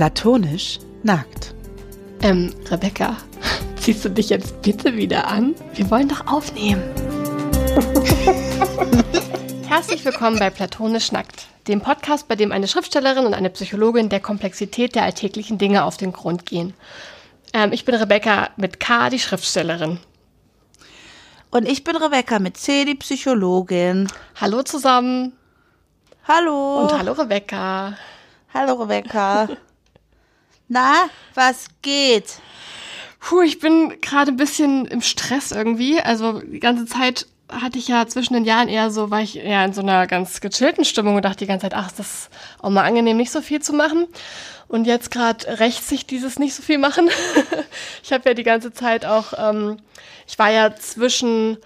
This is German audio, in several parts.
Platonisch nackt. Ähm, Rebecca, ziehst du dich jetzt bitte wieder an? Wir wollen doch aufnehmen. Herzlich willkommen bei Platonisch nackt, dem Podcast, bei dem eine Schriftstellerin und eine Psychologin der Komplexität der alltäglichen Dinge auf den Grund gehen. Ähm, ich bin Rebecca mit K, die Schriftstellerin. Und ich bin Rebecca mit C, die Psychologin. Hallo zusammen. Hallo. Und hallo Rebecca. Hallo Rebecca. Na, was geht? Puh, ich bin gerade ein bisschen im Stress irgendwie. Also die ganze Zeit hatte ich ja zwischen den Jahren eher so, war ich eher in so einer ganz gechillten Stimmung und dachte die ganze Zeit, ach, ist das auch mal angenehm, nicht so viel zu machen. Und jetzt gerade rächt sich dieses nicht so viel machen. ich habe ja die ganze Zeit auch, ähm, ich war ja zwischen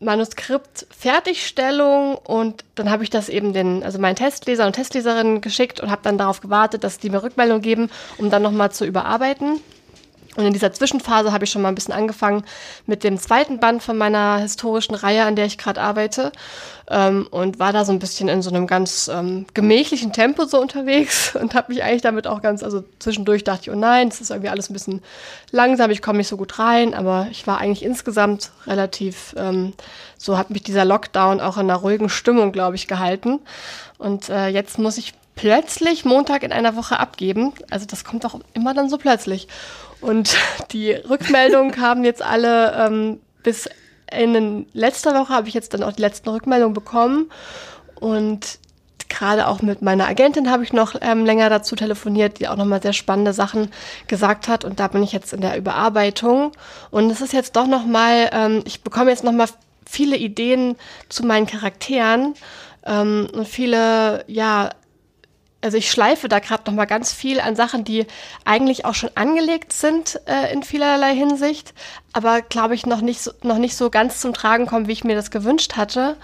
Manuskript Fertigstellung und dann habe ich das eben den, also meinen Testleser und Testleserinnen geschickt und habe dann darauf gewartet, dass die mir Rückmeldung geben, um dann nochmal zu überarbeiten. Und in dieser Zwischenphase habe ich schon mal ein bisschen angefangen mit dem zweiten Band von meiner historischen Reihe, an der ich gerade arbeite. Ähm, und war da so ein bisschen in so einem ganz ähm, gemächlichen Tempo so unterwegs und habe mich eigentlich damit auch ganz, also zwischendurch dachte ich, oh nein, es ist irgendwie alles ein bisschen langsam, ich komme nicht so gut rein, aber ich war eigentlich insgesamt relativ, ähm, so hat mich dieser Lockdown auch in einer ruhigen Stimmung, glaube ich, gehalten. Und äh, jetzt muss ich plötzlich Montag in einer Woche abgeben. Also das kommt auch immer dann so plötzlich. Und die Rückmeldungen kamen jetzt alle ähm, bis in letzter Woche habe ich jetzt dann auch die letzten Rückmeldungen bekommen. Und gerade auch mit meiner Agentin habe ich noch ähm, länger dazu telefoniert, die auch nochmal sehr spannende Sachen gesagt hat. Und da bin ich jetzt in der Überarbeitung. Und es ist jetzt doch nochmal, ähm, ich bekomme jetzt nochmal viele Ideen zu meinen Charakteren ähm, und viele, ja, also ich schleife da gerade noch mal ganz viel an Sachen, die eigentlich auch schon angelegt sind äh, in vielerlei Hinsicht, aber glaube ich noch nicht so, noch nicht so ganz zum Tragen kommen, wie ich mir das gewünscht hatte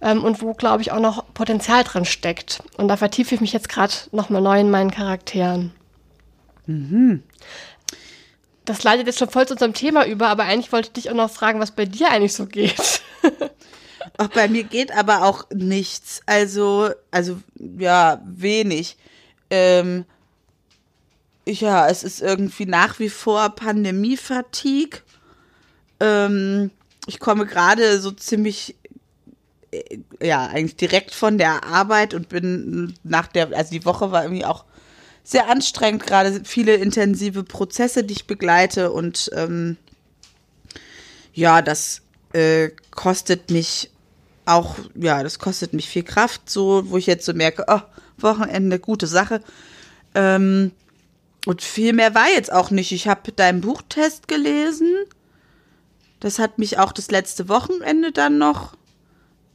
ähm, und wo glaube ich auch noch Potenzial drin steckt. Und da vertiefe ich mich jetzt gerade noch mal neu in meinen Charakteren. Mhm. Das leitet jetzt schon voll zu unserem Thema über, aber eigentlich wollte ich dich auch noch fragen, was bei dir eigentlich so geht. Ach, bei mir geht aber auch nichts. Also, also ja, wenig. Ähm, ja, es ist irgendwie nach wie vor Pandemie-Fatigue. Ähm, ich komme gerade so ziemlich, äh, ja, eigentlich direkt von der Arbeit und bin nach der, also die Woche war irgendwie auch sehr anstrengend, gerade viele intensive Prozesse, die ich begleite und ähm, ja, das äh, kostet mich auch, ja, das kostet mich viel Kraft, so, wo ich jetzt so merke, oh, Wochenende, gute Sache. Ähm, und viel mehr war jetzt auch nicht. Ich habe deinen Buchtest gelesen. Das hat mich auch das letzte Wochenende dann noch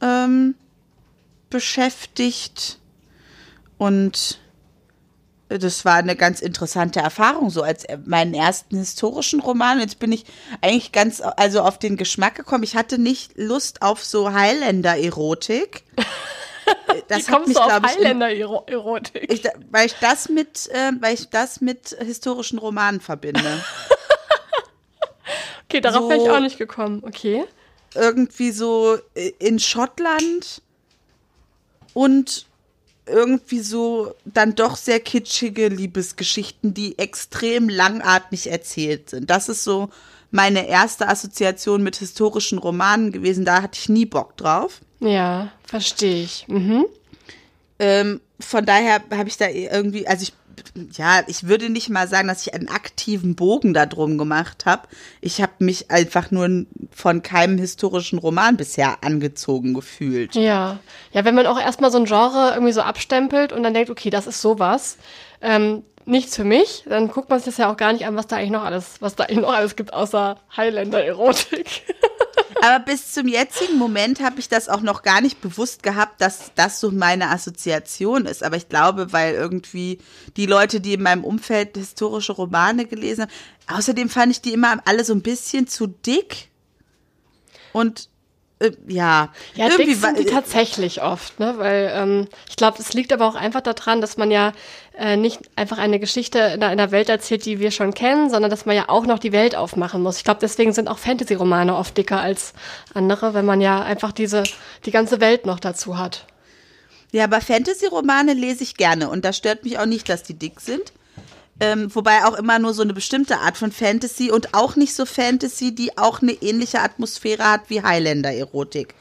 ähm, beschäftigt. Und das war eine ganz interessante Erfahrung, so als meinen ersten historischen Roman. Jetzt bin ich eigentlich ganz, also auf den Geschmack gekommen. Ich hatte nicht Lust auf so Highlander-Erotik. Das Wie kommst mich, du auf Highlander-Erotik? Weil ich das mit, äh, weil ich das mit historischen Romanen verbinde. okay, darauf so, wäre ich auch nicht gekommen. Okay. Irgendwie so in Schottland und irgendwie so dann doch sehr kitschige Liebesgeschichten, die extrem langatmig erzählt sind. Das ist so meine erste Assoziation mit historischen Romanen gewesen. Da hatte ich nie Bock drauf. Ja, verstehe ich. Mhm. Ähm, von daher habe ich da irgendwie, also ich ja, ich würde nicht mal sagen, dass ich einen aktiven Bogen darum gemacht habe. Ich habe mich einfach nur von keinem historischen Roman bisher angezogen gefühlt. Ja, ja, wenn man auch erstmal so ein Genre irgendwie so abstempelt und dann denkt, okay, das ist sowas, ähm, nichts für mich, dann guckt man sich das ja auch gar nicht an, was da eigentlich noch alles, was da eigentlich noch alles gibt, außer Highlander-Erotik. Aber bis zum jetzigen Moment habe ich das auch noch gar nicht bewusst gehabt, dass das so meine Assoziation ist. Aber ich glaube, weil irgendwie die Leute, die in meinem Umfeld historische Romane gelesen haben, außerdem fand ich die immer alle so ein bisschen zu dick. Und äh, ja. Ja, irgendwie dick sind die tatsächlich oft, ne? Weil ähm, ich glaube, es liegt aber auch einfach daran, dass man ja äh, nicht einfach eine Geschichte in einer Welt erzählt, die wir schon kennen, sondern dass man ja auch noch die Welt aufmachen muss. Ich glaube, deswegen sind auch Fantasy-Romane oft dicker als andere, wenn man ja einfach diese die ganze Welt noch dazu hat. Ja, aber Fantasy-Romane lese ich gerne und das stört mich auch nicht, dass die dick sind. Ähm, wobei auch immer nur so eine bestimmte Art von Fantasy und auch nicht so Fantasy, die auch eine ähnliche Atmosphäre hat wie Highlander-Erotik.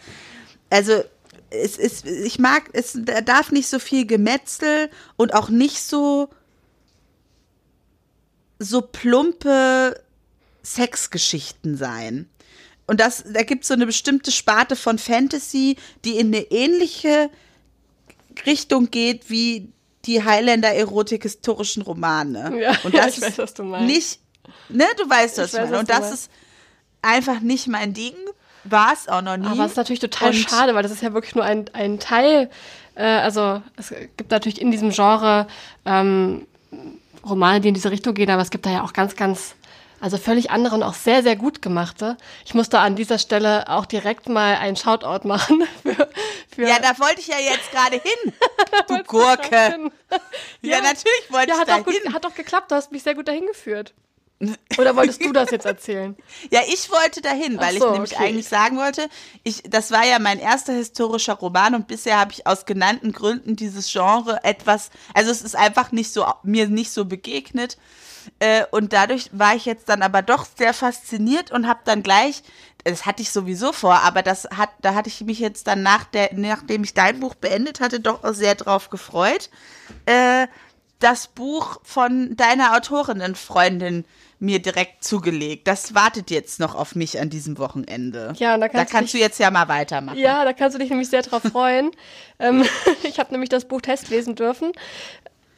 Also es ist, ich mag, es darf nicht so viel Gemetzel und auch nicht so so plumpe Sexgeschichten sein. Und das, da gibt es so eine bestimmte Sparte von Fantasy, die in eine ähnliche Richtung geht wie die Highlander-Erotik-historischen Romane. Ja, und das ja, ich weiß, was du meinst. Nicht, ne, du weißt, was Ich meine. Und das ist einfach nicht mein Ding. War es auch noch nie. Aber es ist natürlich total Und- schade, weil das ist ja wirklich nur ein, ein Teil. Äh, also es gibt natürlich in diesem Genre ähm, Romane, die in diese Richtung gehen, aber es gibt da ja auch ganz, ganz, also völlig andere und auch sehr, sehr gut gemachte. Ich musste an dieser Stelle auch direkt mal einen Shoutout machen für, für Ja, da wollte ich ja jetzt gerade hin. Du Gurke. Ja, natürlich wollte ja, ich hat da doch, gut, hin. hat doch geklappt, du hast mich sehr gut dahin geführt. Oder wolltest du das jetzt erzählen? Ja, ich wollte dahin, weil so, ich nämlich okay. eigentlich sagen wollte, ich, das war ja mein erster historischer Roman und bisher habe ich aus genannten Gründen dieses Genre etwas, also es ist einfach nicht so, mir nicht so begegnet. Äh, und dadurch war ich jetzt dann aber doch sehr fasziniert und habe dann gleich, das hatte ich sowieso vor, aber das hat, da hatte ich mich jetzt dann nach der, nachdem ich dein Buch beendet hatte, doch auch sehr drauf gefreut. Äh, das Buch von deiner Autorinnenfreundin mir direkt zugelegt. Das wartet jetzt noch auf mich an diesem Wochenende. Ja, da da kannst du kannst du dich- jetzt ja mal weitermachen. Ja, da kannst du dich nämlich sehr drauf freuen. ähm, ich habe nämlich das Buch Test lesen dürfen.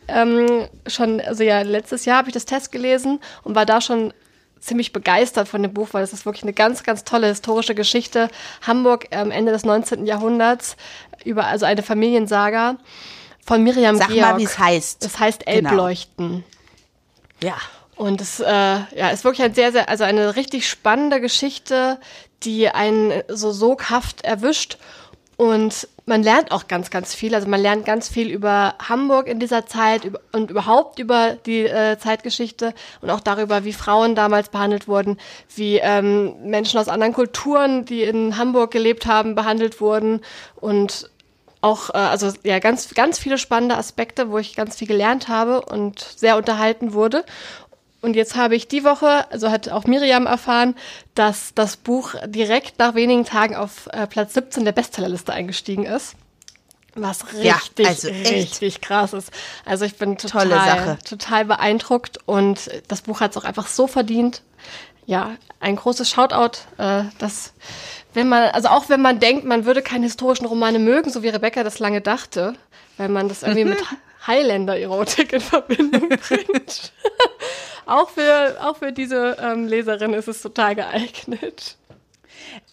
Ähm, schon, also ja, letztes Jahr habe ich das Test gelesen und war da schon ziemlich begeistert von dem Buch, weil es ist wirklich eine ganz, ganz tolle historische Geschichte. Hamburg am Ende des 19. Jahrhunderts, über also eine Familiensaga von Miriam Sag Georg. mal, wie es heißt. Es heißt Genau. Elbleuchten. Ja. Und es äh, ja, ist wirklich ein sehr, sehr, also eine richtig spannende Geschichte, die einen so soghaft erwischt. Und man lernt auch ganz, ganz viel. Also man lernt ganz viel über Hamburg in dieser Zeit und überhaupt über die äh, Zeitgeschichte und auch darüber, wie Frauen damals behandelt wurden, wie ähm, Menschen aus anderen Kulturen, die in Hamburg gelebt haben, behandelt wurden. Und auch, äh, also ja, ganz, ganz viele spannende Aspekte, wo ich ganz viel gelernt habe und sehr unterhalten wurde. Und jetzt habe ich die Woche, also hat auch Miriam erfahren, dass das Buch direkt nach wenigen Tagen auf äh, Platz 17 der Bestsellerliste eingestiegen ist. Was Ja, richtig, also echt. richtig krass ist. Also ich bin total, total beeindruckt und das Buch hat es auch einfach so verdient. Ja, ein großes Shoutout, äh, dass wenn man, also auch wenn man denkt, man würde keine historischen Romane mögen, so wie Rebecca das lange dachte, weil man das irgendwie mit Highlander-Erotik in Verbindung bringt. auch, für, auch für diese ähm, Leserin ist es total geeignet.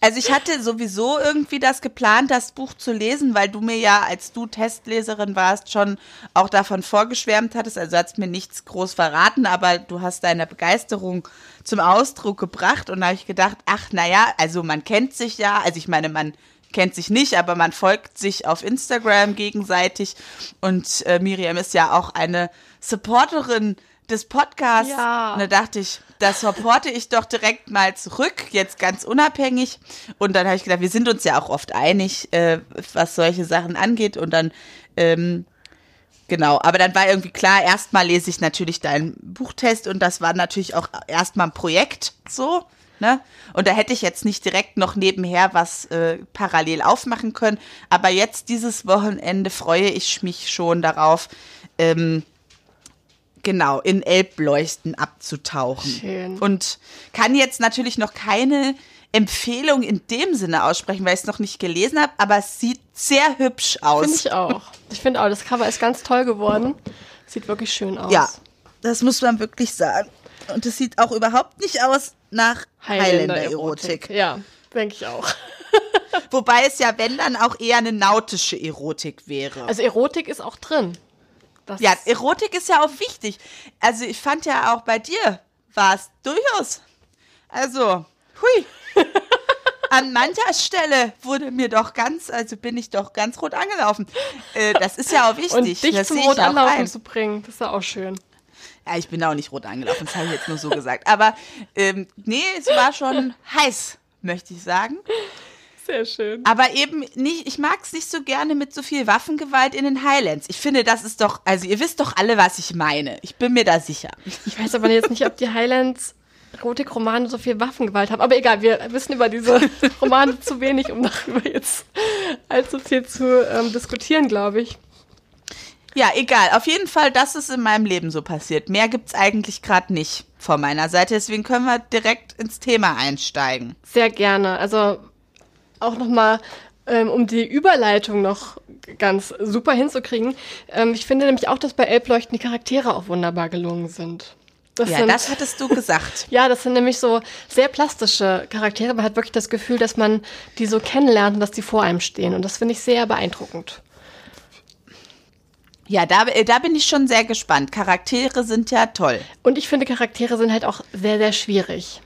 Also ich hatte sowieso irgendwie das geplant, das Buch zu lesen, weil du mir ja, als du Testleserin warst, schon auch davon vorgeschwärmt hattest. Also hast mir nichts groß verraten, aber du hast deine Begeisterung zum Ausdruck gebracht. Und da habe ich gedacht, ach naja, also man kennt sich ja, also ich meine, man kennt sich nicht, aber man folgt sich auf Instagram gegenseitig. Und äh, Miriam ist ja auch eine Supporterin des Podcasts. Ja. Und da dachte ich, das supporte ich doch direkt mal zurück, jetzt ganz unabhängig. Und dann habe ich gedacht, wir sind uns ja auch oft einig, äh, was solche Sachen angeht. Und dann, ähm, genau, aber dann war irgendwie klar, erstmal lese ich natürlich deinen Buchtest und das war natürlich auch erstmal ein Projekt so. Ne? Und da hätte ich jetzt nicht direkt noch nebenher was äh, parallel aufmachen können. Aber jetzt dieses Wochenende freue ich mich schon darauf, ähm, genau, in Elbleuchten abzutauchen. Schön. Und kann jetzt natürlich noch keine Empfehlung in dem Sinne aussprechen, weil ich es noch nicht gelesen habe, aber es sieht sehr hübsch aus. Finde ich auch. Ich finde auch, das Cover ist ganz toll geworden. Sieht wirklich schön aus. Ja, das muss man wirklich sagen. Und es sieht auch überhaupt nicht aus nach Highlander-Erotik. Ja, denke ich auch. Wobei es ja, wenn dann, auch eher eine nautische Erotik wäre. Also Erotik ist auch drin. Das ja, Erotik ist ja auch wichtig. Also ich fand ja auch bei dir war es durchaus. Also, hui. An mancher Stelle wurde mir doch ganz, also bin ich doch ganz rot angelaufen. Äh, das ist ja auch wichtig. und dich das zum Rot anlaufen zu bringen, das ist ja auch schön. Ja, ich bin auch nicht rot angelaufen, das habe ich jetzt nur so gesagt. Aber ähm, nee, es war schon heiß, möchte ich sagen. Sehr schön. Aber eben nicht, ich mag es nicht so gerne mit so viel Waffengewalt in den Highlands. Ich finde, das ist doch, also ihr wisst doch alle, was ich meine. Ich bin mir da sicher. Ich weiß aber jetzt nicht, ob die Highlands Erotik-Romane so viel Waffengewalt haben. Aber egal, wir wissen über diese Romane zu wenig, um darüber jetzt allzu viel zu ähm, diskutieren, glaube ich. Ja, egal. Auf jeden Fall, das ist in meinem Leben so passiert. Mehr gibt's eigentlich gerade nicht von meiner Seite. Deswegen können wir direkt ins Thema einsteigen. Sehr gerne. Also auch nochmal, ähm, um die Überleitung noch ganz super hinzukriegen. Ähm, ich finde nämlich auch, dass bei Elbleuchten die Charaktere auch wunderbar gelungen sind. Das ja, sind, das hattest du gesagt. ja, das sind nämlich so sehr plastische Charaktere. Man hat wirklich das Gefühl, dass man die so kennenlernt und dass die vor einem stehen. Und das finde ich sehr beeindruckend. Ja, da, äh, da bin ich schon sehr gespannt. Charaktere sind ja toll. Und ich finde, Charaktere sind halt auch sehr, sehr schwierig.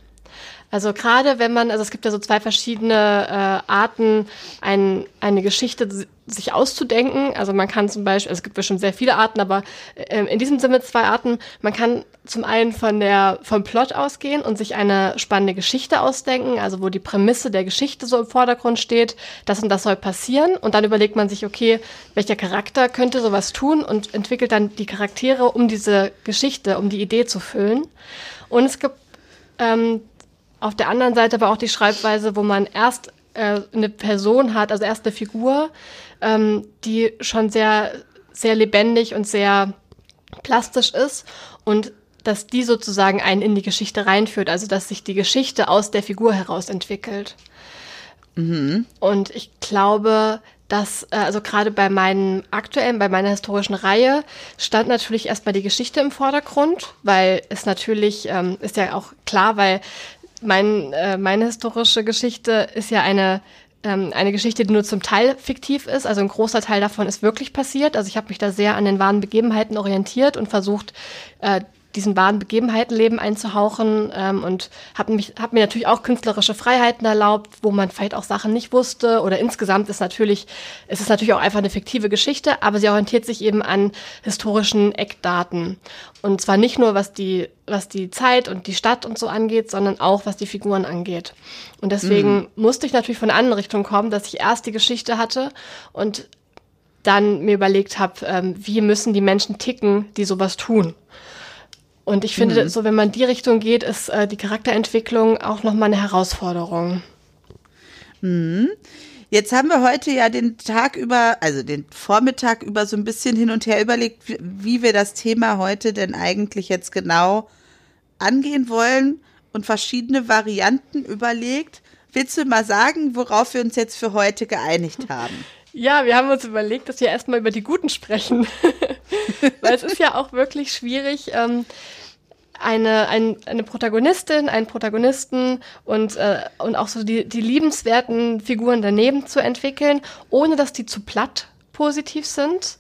Also gerade wenn man, also es gibt ja so zwei verschiedene äh, Arten, ein, eine Geschichte sich auszudenken. Also man kann zum Beispiel, also es gibt bestimmt sehr viele Arten, aber äh, in diesem Sinne zwei Arten. Man kann zum einen von der, vom Plot ausgehen und sich eine spannende Geschichte ausdenken, also wo die Prämisse der Geschichte so im Vordergrund steht, das und das soll passieren. Und dann überlegt man sich, okay, welcher Charakter könnte sowas tun und entwickelt dann die Charaktere, um diese Geschichte, um die Idee zu füllen. Und es gibt ähm, auf der anderen Seite aber auch die Schreibweise, wo man erst äh, eine Person hat, also erst eine Figur, ähm, die schon sehr, sehr lebendig und sehr plastisch ist und dass die sozusagen einen in die Geschichte reinführt, also dass sich die Geschichte aus der Figur heraus entwickelt. Mhm. Und ich glaube, dass, äh, also gerade bei meinen aktuellen, bei meiner historischen Reihe, stand natürlich erstmal die Geschichte im Vordergrund, weil es natürlich, ähm, ist ja auch klar, weil mein, äh, meine historische Geschichte ist ja eine ähm, eine Geschichte, die nur zum Teil fiktiv ist. Also ein großer Teil davon ist wirklich passiert. Also ich habe mich da sehr an den wahren Begebenheiten orientiert und versucht, äh, diesen wahren Begebenheitenleben einzuhauchen ähm, und habe hab mir natürlich auch künstlerische Freiheiten erlaubt, wo man vielleicht auch Sachen nicht wusste oder insgesamt ist natürlich es ist natürlich auch einfach eine fiktive Geschichte, aber sie orientiert sich eben an historischen Eckdaten und zwar nicht nur was die was die Zeit und die Stadt und so angeht, sondern auch was die Figuren angeht. Und deswegen mhm. musste ich natürlich von einer anderen Richtung kommen, dass ich erst die Geschichte hatte und dann mir überlegt habe, ähm, wie müssen die Menschen ticken, die sowas tun. Und ich finde, mhm. so wenn man die Richtung geht, ist äh, die Charakterentwicklung auch nochmal eine Herausforderung. Mhm. Jetzt haben wir heute ja den Tag über, also den Vormittag über so ein bisschen hin und her überlegt, wie, wie wir das Thema heute denn eigentlich jetzt genau angehen wollen und verschiedene Varianten überlegt. Willst du mal sagen, worauf wir uns jetzt für heute geeinigt haben? Ja, wir haben uns überlegt, dass wir erstmal über die Guten sprechen. Weil es ist ja auch wirklich schwierig, ähm, eine, ein, eine Protagonistin, einen Protagonisten und, äh, und auch so die, die liebenswerten Figuren daneben zu entwickeln, ohne dass die zu platt positiv sind.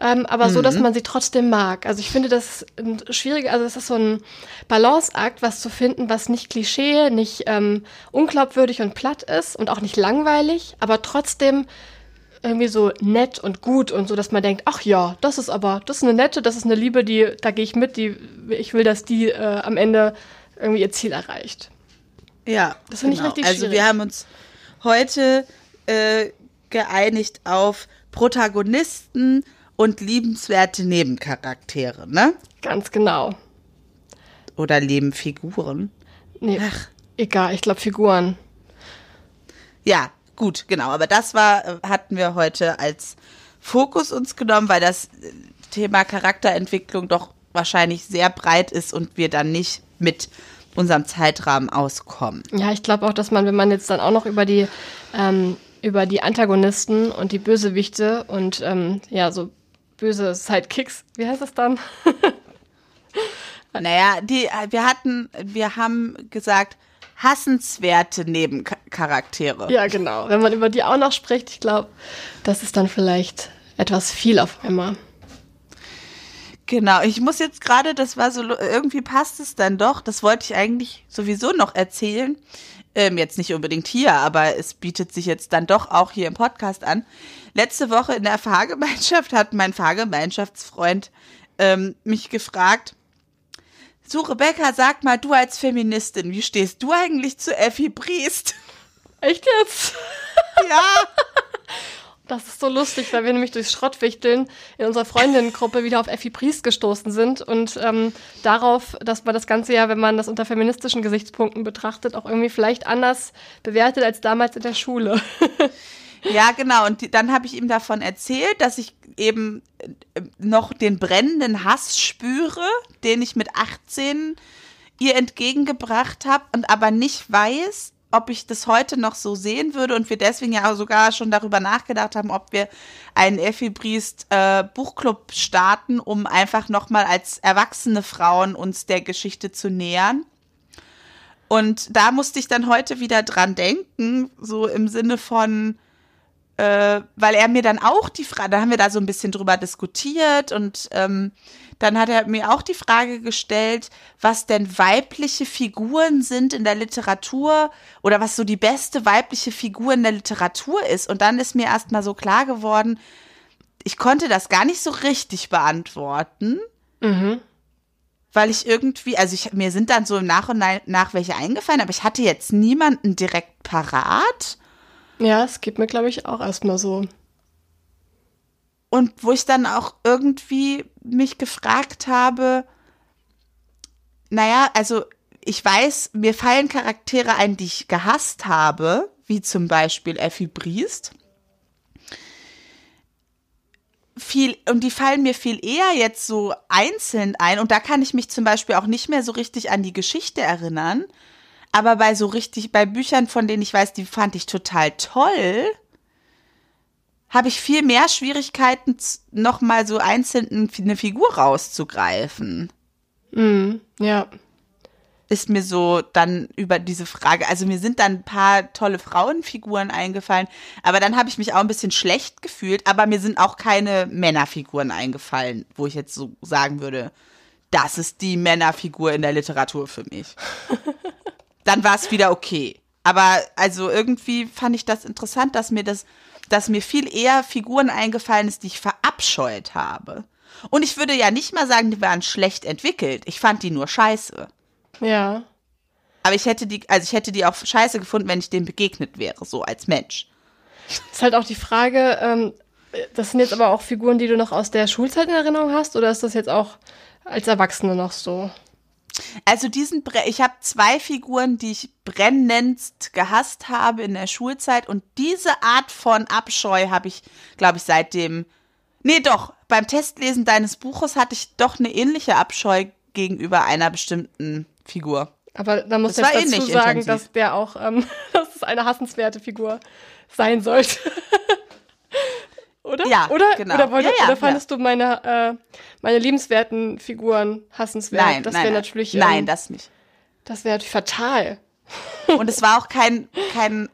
Ähm, aber mhm. so, dass mhm. man sie trotzdem mag. Also ich finde das ein schwieriger, also es ist so ein Balanceakt, was zu finden, was nicht Klischee, nicht ähm, unglaubwürdig und platt ist und auch nicht langweilig, aber trotzdem irgendwie so nett und gut und so, dass man denkt, ach ja, das ist aber, das ist eine nette, das ist eine Liebe, die, da gehe ich mit, die, ich will, dass die äh, am Ende irgendwie ihr Ziel erreicht. Ja, das finde genau. ich richtig Also schwierig. wir haben uns heute äh, geeinigt auf Protagonisten und liebenswerte Nebencharaktere, ne? Ganz genau. Oder Nebenfiguren. Nee, Ach. egal, ich glaube Figuren. Ja, Gut, genau. Aber das war, äh, hatten wir heute als Fokus uns genommen, weil das äh, Thema Charakterentwicklung doch wahrscheinlich sehr breit ist und wir dann nicht mit unserem Zeitrahmen auskommen. Ja, ich glaube auch, dass man, wenn man jetzt dann auch noch über die ähm, über die Antagonisten und die Bösewichte und ähm, ja, so böse Sidekicks, wie heißt das dann? naja, die, äh, wir hatten, wir haben gesagt, hassenswerte Nebencharaktere. Ja, genau. Wenn man über die auch noch spricht, ich glaube, das ist dann vielleicht etwas viel auf einmal. Genau, ich muss jetzt gerade, das war so, irgendwie passt es dann doch, das wollte ich eigentlich sowieso noch erzählen. Ähm, jetzt nicht unbedingt hier, aber es bietet sich jetzt dann doch auch hier im Podcast an. Letzte Woche in der Fahrgemeinschaft hat mein Fahrgemeinschaftsfreund ähm, mich gefragt, so, Rebecca, sag mal, du als Feministin, wie stehst du eigentlich zu Effi Briest? Echt jetzt? Ja. Das ist so lustig, weil wir nämlich durchs Schrottwichteln in unserer Freundinnengruppe wieder auf Effi Priest gestoßen sind und ähm, darauf, dass man das Ganze ja, wenn man das unter feministischen Gesichtspunkten betrachtet, auch irgendwie vielleicht anders bewertet als damals in der Schule. Ja, genau. Und die, dann habe ich ihm davon erzählt, dass ich eben äh, noch den brennenden Hass spüre, den ich mit 18 ihr entgegengebracht habe und aber nicht weiß, ob ich das heute noch so sehen würde und wir deswegen ja sogar schon darüber nachgedacht haben, ob wir einen Effi Briest äh, Buchclub starten, um einfach nochmal als erwachsene Frauen uns der Geschichte zu nähern. Und da musste ich dann heute wieder dran denken, so im Sinne von, äh, weil er mir dann auch die Frage, da haben wir da so ein bisschen drüber diskutiert und ähm, dann hat er mir auch die Frage gestellt, was denn weibliche Figuren sind in der Literatur oder was so die beste weibliche Figur in der Literatur ist. Und dann ist mir erst mal so klar geworden, ich konnte das gar nicht so richtig beantworten. Mhm. Weil ich irgendwie, also ich, mir sind dann so im Nach und nach welche eingefallen, aber ich hatte jetzt niemanden direkt parat. Ja, es geht mir, glaube ich, auch erstmal so. Und wo ich dann auch irgendwie mich gefragt habe, naja, also ich weiß, mir fallen Charaktere ein, die ich gehasst habe, wie zum Beispiel Effi Briest. Viel, und die fallen mir viel eher jetzt so einzeln ein. Und da kann ich mich zum Beispiel auch nicht mehr so richtig an die Geschichte erinnern. Aber bei so richtig, bei Büchern, von denen ich weiß, die fand ich total toll, habe ich viel mehr Schwierigkeiten, nochmal so einzeln eine Figur rauszugreifen. Mm, ja. Ist mir so dann über diese Frage, also mir sind dann ein paar tolle Frauenfiguren eingefallen, aber dann habe ich mich auch ein bisschen schlecht gefühlt, aber mir sind auch keine Männerfiguren eingefallen, wo ich jetzt so sagen würde, das ist die Männerfigur in der Literatur für mich. dann war es wieder okay. Aber also irgendwie fand ich das interessant, dass mir das dass mir viel eher Figuren eingefallen ist, die ich verabscheut habe. Und ich würde ja nicht mal sagen, die waren schlecht entwickelt. Ich fand die nur scheiße. Ja. Aber ich hätte die, also ich hätte die auch scheiße gefunden, wenn ich dem begegnet wäre, so als Mensch. Ist halt auch die Frage, ähm, das sind jetzt aber auch Figuren, die du noch aus der Schulzeit in Erinnerung hast, oder ist das jetzt auch als Erwachsene noch so? Also diesen, Bre ich habe zwei Figuren, die ich brennendst gehasst habe in der Schulzeit und diese Art von Abscheu habe ich, glaube ich, seitdem. Nee, doch. Beim Testlesen deines Buches hatte ich doch eine ähnliche Abscheu gegenüber einer bestimmten Figur. Aber da muss ich dazu sagen, intensiv. dass der auch, ähm, dass es eine hassenswerte Figur sein sollte. oder? Ja, oder? genau. Oder, wollte, ja, ja, oder fandest ja. du meine, äh, meine liebenswerten Figuren hassenswert? Nein, das wäre natürlich. Ähm, nein, das nicht. Das wäre natürlich fatal. Und es war auch kein, kein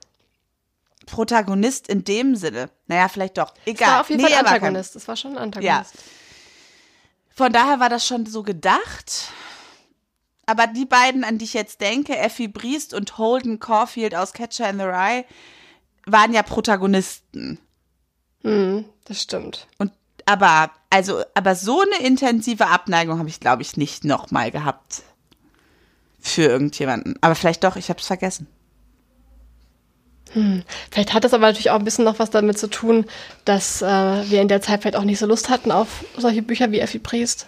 Protagonist in dem Sinne. Naja, vielleicht doch. Egal. Es war auf jeden nee, Fall Antagonist. Es war schon ein Antagonist. Ja. Von daher war das schon so gedacht. Aber die beiden, an die ich jetzt denke, Effie Briest und Holden Caulfield aus Catcher in the Rye, waren ja Protagonisten. Hm, das stimmt. Und aber also aber so eine intensive Abneigung habe ich glaube ich nicht noch mal gehabt für irgendjemanden. Aber vielleicht doch, ich habe es vergessen. Hm. Vielleicht hat das aber natürlich auch ein bisschen noch was damit zu tun, dass äh, wir in der Zeit vielleicht auch nicht so Lust hatten auf solche Bücher wie Effi Priest.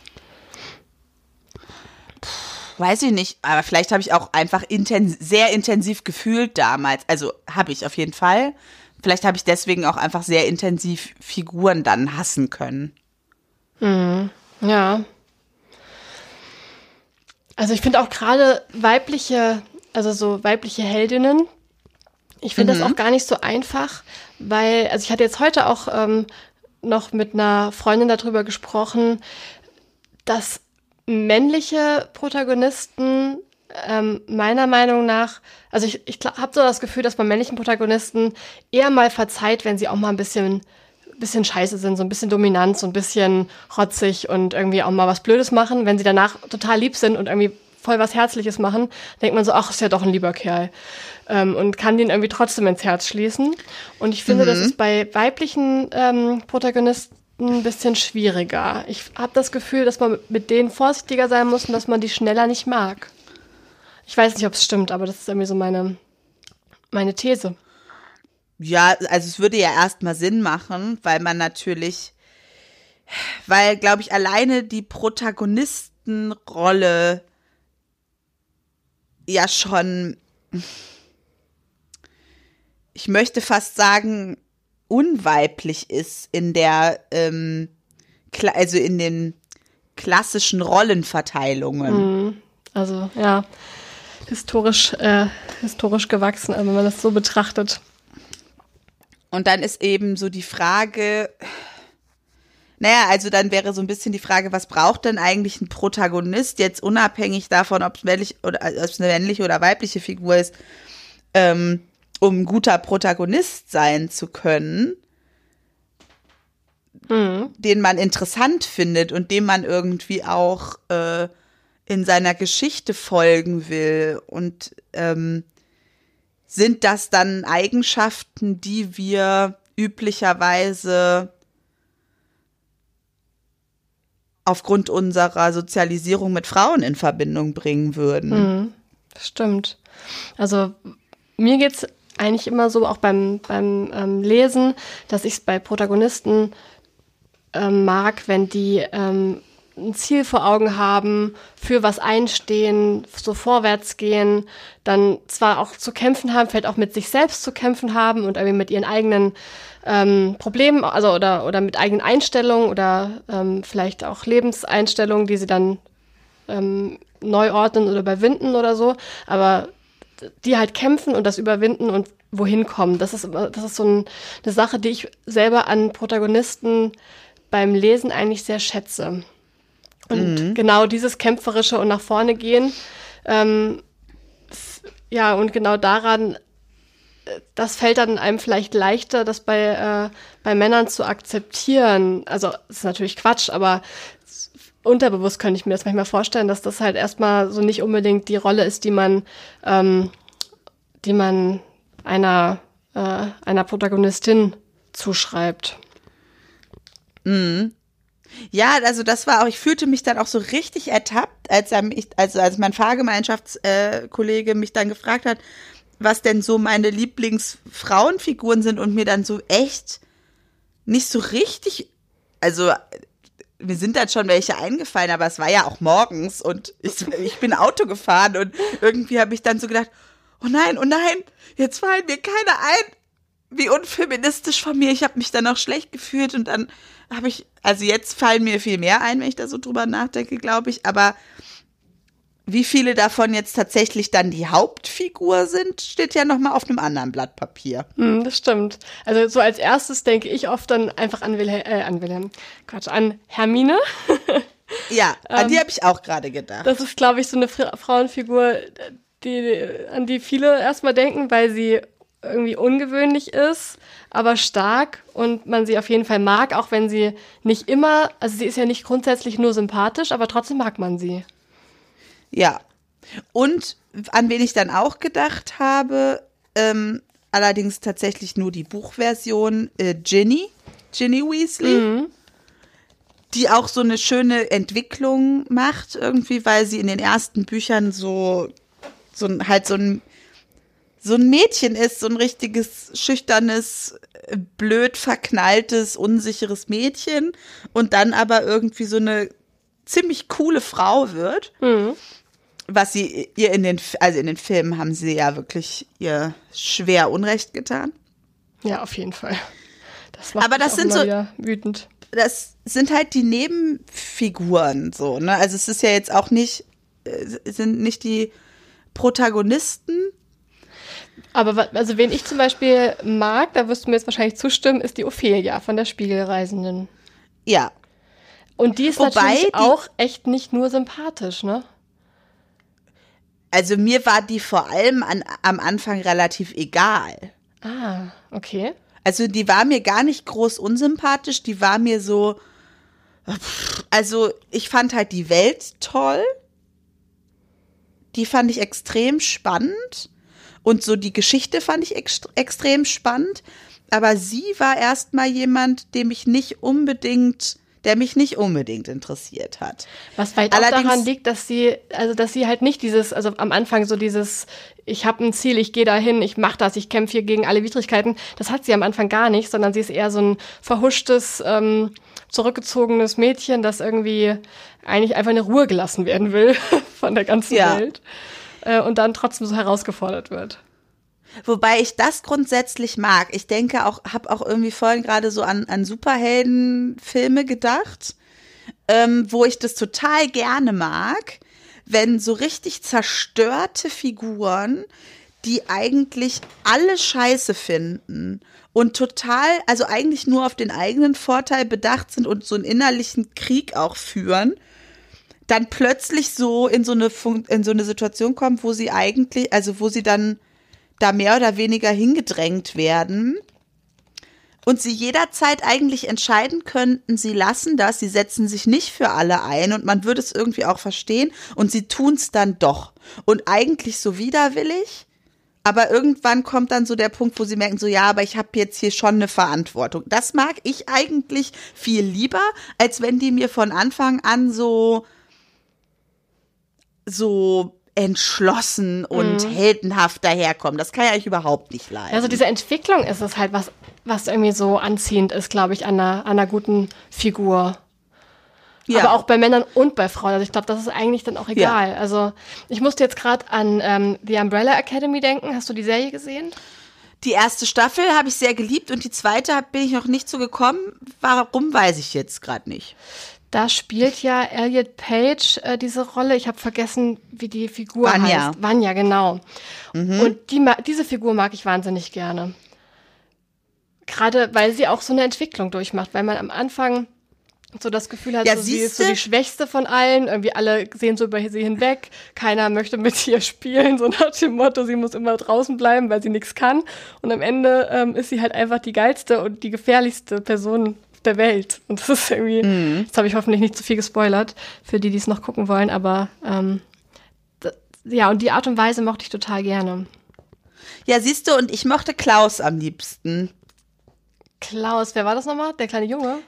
Weiß ich nicht, aber vielleicht habe ich auch einfach intens sehr intensiv gefühlt damals. Also habe ich auf jeden Fall. Vielleicht habe ich deswegen auch einfach sehr intensiv Figuren dann hassen können. Hm. Ja. Also ich finde auch gerade weibliche, also so weibliche Heldinnen, ich finde mhm. das auch gar nicht so einfach, weil, also ich hatte jetzt heute auch ähm, noch mit einer Freundin darüber gesprochen, dass männliche Protagonisten ähm, meiner Meinung nach, also ich, ich habe so das Gefühl, dass bei männlichen Protagonisten eher mal verzeiht, wenn sie auch mal ein bisschen, bisschen scheiße sind, so ein bisschen dominant, so ein bisschen rotzig und irgendwie auch mal was Blödes machen. Wenn sie danach total lieb sind und irgendwie voll was Herzliches machen, denkt man so, ach, ist ja doch ein lieber Kerl. Ähm, und kann den irgendwie trotzdem ins Herz schließen. Und ich finde, mhm. das ist bei weiblichen ähm, Protagonisten ein bisschen schwieriger. Ich habe das Gefühl, dass man mit denen vorsichtiger sein muss und dass man die schneller nicht mag. Ich weiß nicht, ob es stimmt, aber das ist irgendwie so meine, meine These. Ja, also es würde ja erstmal Sinn machen, weil man natürlich, weil, glaube ich, alleine die Protagonistenrolle ja schon, ich möchte fast sagen, unweiblich ist in der, ähm, also in den klassischen Rollenverteilungen. Mhm. Also ja, historisch, äh, historisch gewachsen, wenn man das so betrachtet. Und dann ist eben so die Frage, naja, also dann wäre so ein bisschen die Frage, was braucht denn eigentlich ein Protagonist, jetzt unabhängig davon, ob es männlich oder ob es eine männliche oder weibliche Figur ist, ähm, um ein guter Protagonist sein zu können, mhm. den man interessant findet und dem man irgendwie auch äh, in seiner Geschichte folgen will. Und ähm, sind das dann Eigenschaften, die wir üblicherweise aufgrund unserer Sozialisierung mit Frauen in Verbindung bringen würden? Mhm, stimmt. Also mir geht es eigentlich immer so, auch beim, beim ähm, Lesen, dass ich es bei Protagonisten ähm, mag, wenn die ähm, ein Ziel vor Augen haben, für was einstehen, so vorwärts gehen, dann zwar auch zu kämpfen haben, vielleicht auch mit sich selbst zu kämpfen haben und irgendwie mit ihren eigenen ähm, Problemen, also oder, oder mit eigenen Einstellungen oder ähm, vielleicht auch Lebenseinstellungen, die sie dann ähm, neu ordnen oder überwinden oder so, aber die halt kämpfen und das überwinden und wohin kommen. Das ist, das ist so ein, eine Sache, die ich selber an Protagonisten beim Lesen eigentlich sehr schätze. Und mhm. genau dieses kämpferische und nach vorne gehen, ähm, ja, und genau daran, äh, das fällt dann einem vielleicht leichter, das bei, äh, bei Männern zu akzeptieren. Also, das ist natürlich Quatsch, aber unterbewusst könnte ich mir das manchmal vorstellen, dass das halt erstmal so nicht unbedingt die Rolle ist, die man, ähm, die man einer, äh, einer Protagonistin zuschreibt. Mhm. Ja, also das war auch, ich fühlte mich dann auch so richtig ertappt, als mich, also als mein Fahrgemeinschaftskollege mich dann gefragt hat, was denn so meine Lieblingsfrauenfiguren sind und mir dann so echt nicht so richtig, also mir sind dann schon welche eingefallen, aber es war ja auch morgens und ich, ich bin Auto gefahren und irgendwie habe ich dann so gedacht, oh nein, oh nein, jetzt fallen mir keine ein. Wie unfeministisch von mir. Ich habe mich dann auch schlecht gefühlt und dann habe ich, also jetzt fallen mir viel mehr ein, wenn ich da so drüber nachdenke, glaube ich, aber wie viele davon jetzt tatsächlich dann die Hauptfigur sind, steht ja nochmal auf einem anderen Blatt Papier. Hm, das stimmt. Also so als erstes denke ich oft dann einfach an Wilhelm, äh, an Wilhelm, Quatsch, an Hermine. ja, an die ähm, habe ich auch gerade gedacht. Das ist, glaube ich, so eine Frauenfigur, die, an die viele erstmal denken, weil sie irgendwie ungewöhnlich ist, aber stark und man sie auf jeden Fall mag, auch wenn sie nicht immer, also sie ist ja nicht grundsätzlich nur sympathisch, aber trotzdem mag man sie. Ja. Und an wen ich dann auch gedacht habe, ähm, allerdings tatsächlich nur die Buchversion, äh, Ginny, Ginny Weasley. Mhm. Die auch so eine schöne Entwicklung macht, irgendwie, weil sie in den ersten Büchern so, so halt so ein so ein Mädchen ist, so ein richtiges, schüchternes, blöd verknalltes, unsicheres Mädchen und dann aber irgendwie so eine ziemlich coole Frau wird. Mhm. Was sie ihr in den, also in den Filmen haben sie ja wirklich ihr schwer Unrecht getan. Ja, auf jeden Fall. Das macht aber das sind so wütend. Das sind halt die Nebenfiguren so, ne? Also es ist ja jetzt auch nicht, äh, sind nicht die Protagonisten, aber also wen ich zum Beispiel mag, da wirst du mir jetzt wahrscheinlich zustimmen, ist die Ophelia von der Spiegelreisenden. Ja. Und die ist Wobei natürlich die, auch echt nicht nur sympathisch, ne? Also mir war die vor allem an, am Anfang relativ egal. Ah, okay. Also die war mir gar nicht groß unsympathisch, die war mir so, also ich fand halt die Welt toll. Die fand ich extrem spannend. Und so die Geschichte fand ich ext extrem spannend. Aber sie war erstmal jemand, dem ich nicht unbedingt der mich nicht unbedingt interessiert hat. Was vielleicht auch daran liegt, dass sie, also dass sie halt nicht dieses, also am Anfang so dieses, ich habe ein Ziel, ich gehe dahin, ich mache das, ich kämpfe hier gegen alle Widrigkeiten. Das hat sie am Anfang gar nicht, sondern sie ist eher so ein verhuschtes, ähm, zurückgezogenes Mädchen, das irgendwie eigentlich einfach in Ruhe gelassen werden will von der ganzen ja. Welt äh, und dann trotzdem so herausgefordert wird. Wobei ich das grundsätzlich mag. Ich denke auch, habe auch irgendwie vorhin gerade so an, an Superheldenfilme gedacht, ähm, wo ich das total gerne mag, wenn so richtig zerstörte Figuren, die eigentlich alle Scheiße finden und total, also eigentlich nur auf den eigenen Vorteil bedacht sind und so einen innerlichen Krieg auch führen, dann plötzlich so in so eine Fun in so eine Situation kommen, wo sie eigentlich, also wo sie dann da mehr oder weniger hingedrängt werden und sie jederzeit eigentlich entscheiden könnten, sie lassen das, sie setzen sich nicht für alle ein und man würde es irgendwie auch verstehen und sie tun es dann doch. Und eigentlich so widerwillig, aber irgendwann kommt dann so der Punkt, wo sie merken, so ja, aber ich habe jetzt hier schon eine Verantwortung. Das mag ich eigentlich viel lieber, als wenn die mir von Anfang an so so entschlossen und mhm. heldenhaft daherkommen. Das kann ja eigentlich überhaupt nicht leiden. Also diese Entwicklung ist es halt, was, was irgendwie so anziehend ist, glaube ich, an einer, an einer guten Figur. Ja. Aber auch bei Männern und bei Frauen. Also ich glaube, das ist eigentlich dann auch egal. Ja. Also ich musste jetzt gerade an ähm, The Umbrella Academy denken. Hast du die Serie gesehen? Die erste Staffel habe ich sehr geliebt und die zweite bin ich noch nicht so gekommen. Warum weiß ich jetzt gerade nicht. Da spielt ja Elliot Page äh, diese Rolle. Ich habe vergessen, wie die Figur Vanya. heißt. Vanya, genau. Mhm. Und die, diese Figur mag ich wahnsinnig gerne. Gerade weil sie auch so eine Entwicklung durchmacht, weil man am Anfang so das Gefühl hat, ja, so, sie ist so die Schwächste von allen. Irgendwie alle sehen so über sie hinweg. Keiner möchte mit ihr spielen, so nach dem Motto, sie muss immer draußen bleiben, weil sie nichts kann. Und am Ende ähm, ist sie halt einfach die geilste und die gefährlichste Person der Welt. Und das ist irgendwie, mhm. jetzt habe ich hoffentlich nicht zu viel gespoilert für die, die es noch gucken wollen, aber ähm, ja, und die Art und Weise mochte ich total gerne. Ja, siehst du, und ich mochte Klaus am liebsten. Klaus, wer war das nochmal? Der kleine Junge?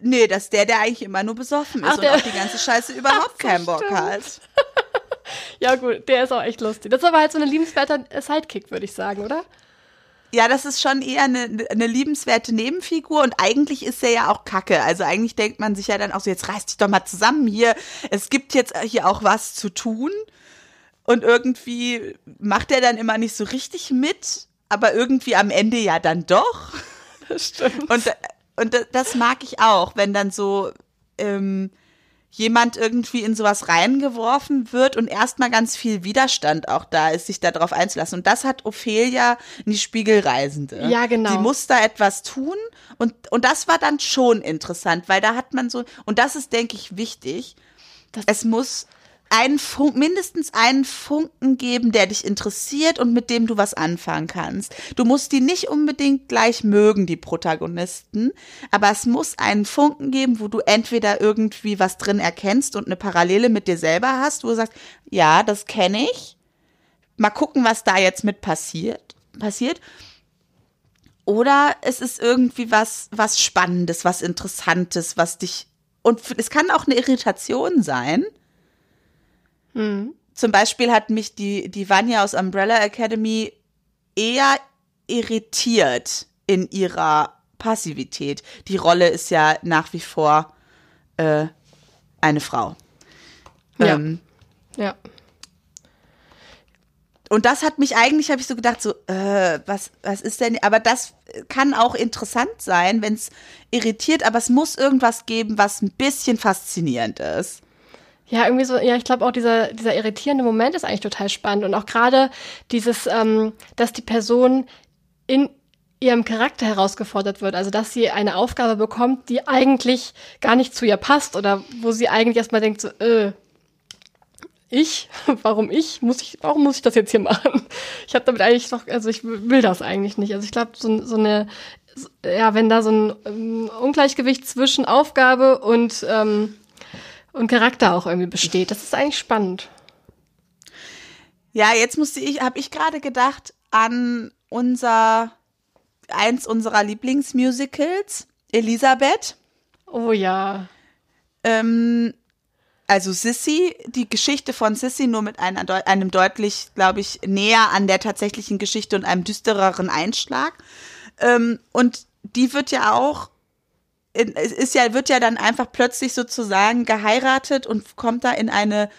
Nee, das ist der, der eigentlich immer nur besoffen ist Ach, und auf die ganze Scheiße überhaupt keinen Bock hat. ja, gut, der ist auch echt lustig. Das ist aber halt so ein liebenswerter Sidekick, würde ich sagen, oder? Ja, das ist schon eher eine, eine liebenswerte Nebenfigur und eigentlich ist er ja auch kacke. Also eigentlich denkt man sich ja dann auch so, jetzt reiß dich doch mal zusammen hier. Es gibt jetzt hier auch was zu tun. Und irgendwie macht er dann immer nicht so richtig mit, aber irgendwie am Ende ja dann doch. Das stimmt. Und, und das mag ich auch, wenn dann so ähm, jemand irgendwie in sowas reingeworfen wird und erstmal ganz viel Widerstand auch da ist, sich darauf einzulassen. Und das hat Ophelia in die Spiegelreisende. Ja, genau. Sie muss da etwas tun und, und das war dann schon interessant, weil da hat man so, und das ist, denke ich, wichtig. Das es muss einen Funk, mindestens einen Funken geben, der dich interessiert und mit dem du was anfangen kannst. Du musst die nicht unbedingt gleich mögen, die Protagonisten, aber es muss einen Funken geben, wo du entweder irgendwie was drin erkennst und eine Parallele mit dir selber hast, wo du sagst, ja, das kenne ich. Mal gucken, was da jetzt mit passiert, passiert. Oder es ist irgendwie was, was Spannendes, was Interessantes, was dich, und es kann auch eine Irritation sein, Mhm. Zum Beispiel hat mich die, die Vanya aus Umbrella Academy eher irritiert in ihrer Passivität. Die Rolle ist ja nach wie vor äh, eine Frau. Ja. Ähm, ja. Und das hat mich eigentlich, habe ich so gedacht, so, äh, was, was ist denn, aber das kann auch interessant sein, wenn es irritiert, aber es muss irgendwas geben, was ein bisschen faszinierend ist. Ja, irgendwie so, ja, ich glaube auch dieser, dieser irritierende Moment ist eigentlich total spannend. Und auch gerade dieses, ähm, dass die Person in ihrem Charakter herausgefordert wird. Also, dass sie eine Aufgabe bekommt, die eigentlich gar nicht zu ihr passt oder wo sie eigentlich erstmal denkt, so, äh, ich? Warum ich? Muss ich, warum muss ich das jetzt hier machen? Ich habe damit eigentlich doch, also ich will das eigentlich nicht. Also ich glaube, so, so eine, ja, wenn da so ein um, ähm, Ungleichgewicht zwischen Aufgabe und ähm, und Charakter auch irgendwie besteht. Das ist eigentlich spannend. Ja, jetzt musste ich, habe ich gerade gedacht an unser eins unserer Lieblingsmusicals, Elisabeth. Oh ja. Ähm, also Sissy, die Geschichte von Sissy nur mit einem, einem deutlich, glaube ich, näher an der tatsächlichen Geschichte und einem düstereren Einschlag. Ähm, und die wird ja auch, es ist ja, wird ja dann einfach plötzlich sozusagen geheiratet und kommt da in eine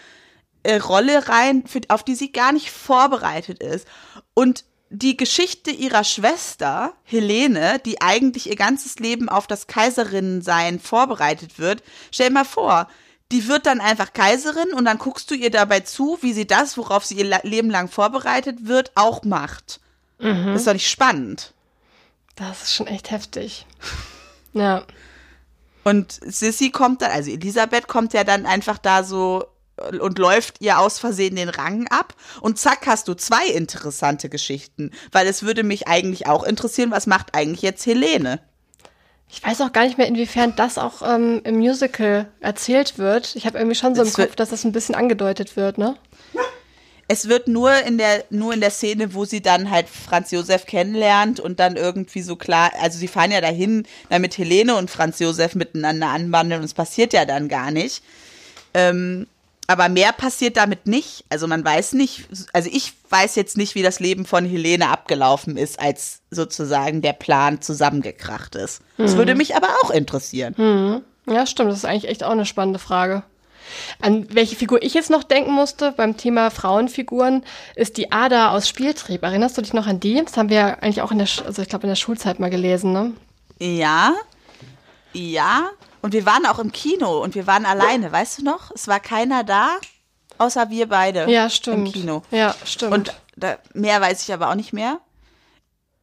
äh, Rolle rein, für, auf die sie gar nicht vorbereitet ist. Und die Geschichte ihrer Schwester, Helene, die eigentlich ihr ganzes Leben auf das Kaiserinnensein vorbereitet wird, stell dir mal vor, die wird dann einfach Kaiserin und dann guckst du ihr dabei zu, wie sie das, worauf sie ihr Leben lang vorbereitet wird, auch macht. Mhm. Das ist doch nicht spannend. Das ist schon echt heftig. Ja. Und Sissy kommt dann, also Elisabeth kommt ja dann einfach da so und läuft ihr aus Versehen den Rang ab und zack hast du zwei interessante Geschichten, weil es würde mich eigentlich auch interessieren, was macht eigentlich jetzt Helene? Ich weiß auch gar nicht mehr, inwiefern das auch ähm, im Musical erzählt wird. Ich habe irgendwie schon so im Kopf, dass das ein bisschen angedeutet wird, ne? Es wird nur in der nur in der Szene, wo sie dann halt Franz Josef kennenlernt und dann irgendwie so klar, also sie fahren ja dahin, damit Helene und Franz Josef miteinander anwandeln und es passiert ja dann gar nicht. Ähm, aber mehr passiert damit nicht. Also man weiß nicht, also ich weiß jetzt nicht, wie das Leben von Helene abgelaufen ist, als sozusagen der Plan zusammengekracht ist. Mhm. Das würde mich aber auch interessieren. Mhm. Ja, stimmt. Das ist eigentlich echt auch eine spannende Frage. An welche Figur ich jetzt noch denken musste beim Thema Frauenfiguren, ist die Ada aus Spieltrieb. Erinnerst du dich noch an die? Das haben wir ja eigentlich auch in der, also ich glaube in der Schulzeit mal gelesen, ne? Ja. Ja. Und wir waren auch im Kino und wir waren alleine, weißt du noch? Es war keiner da, außer wir beide. Ja, stimmt. Im Kino. Ja, stimmt. Und da, mehr weiß ich aber auch nicht mehr.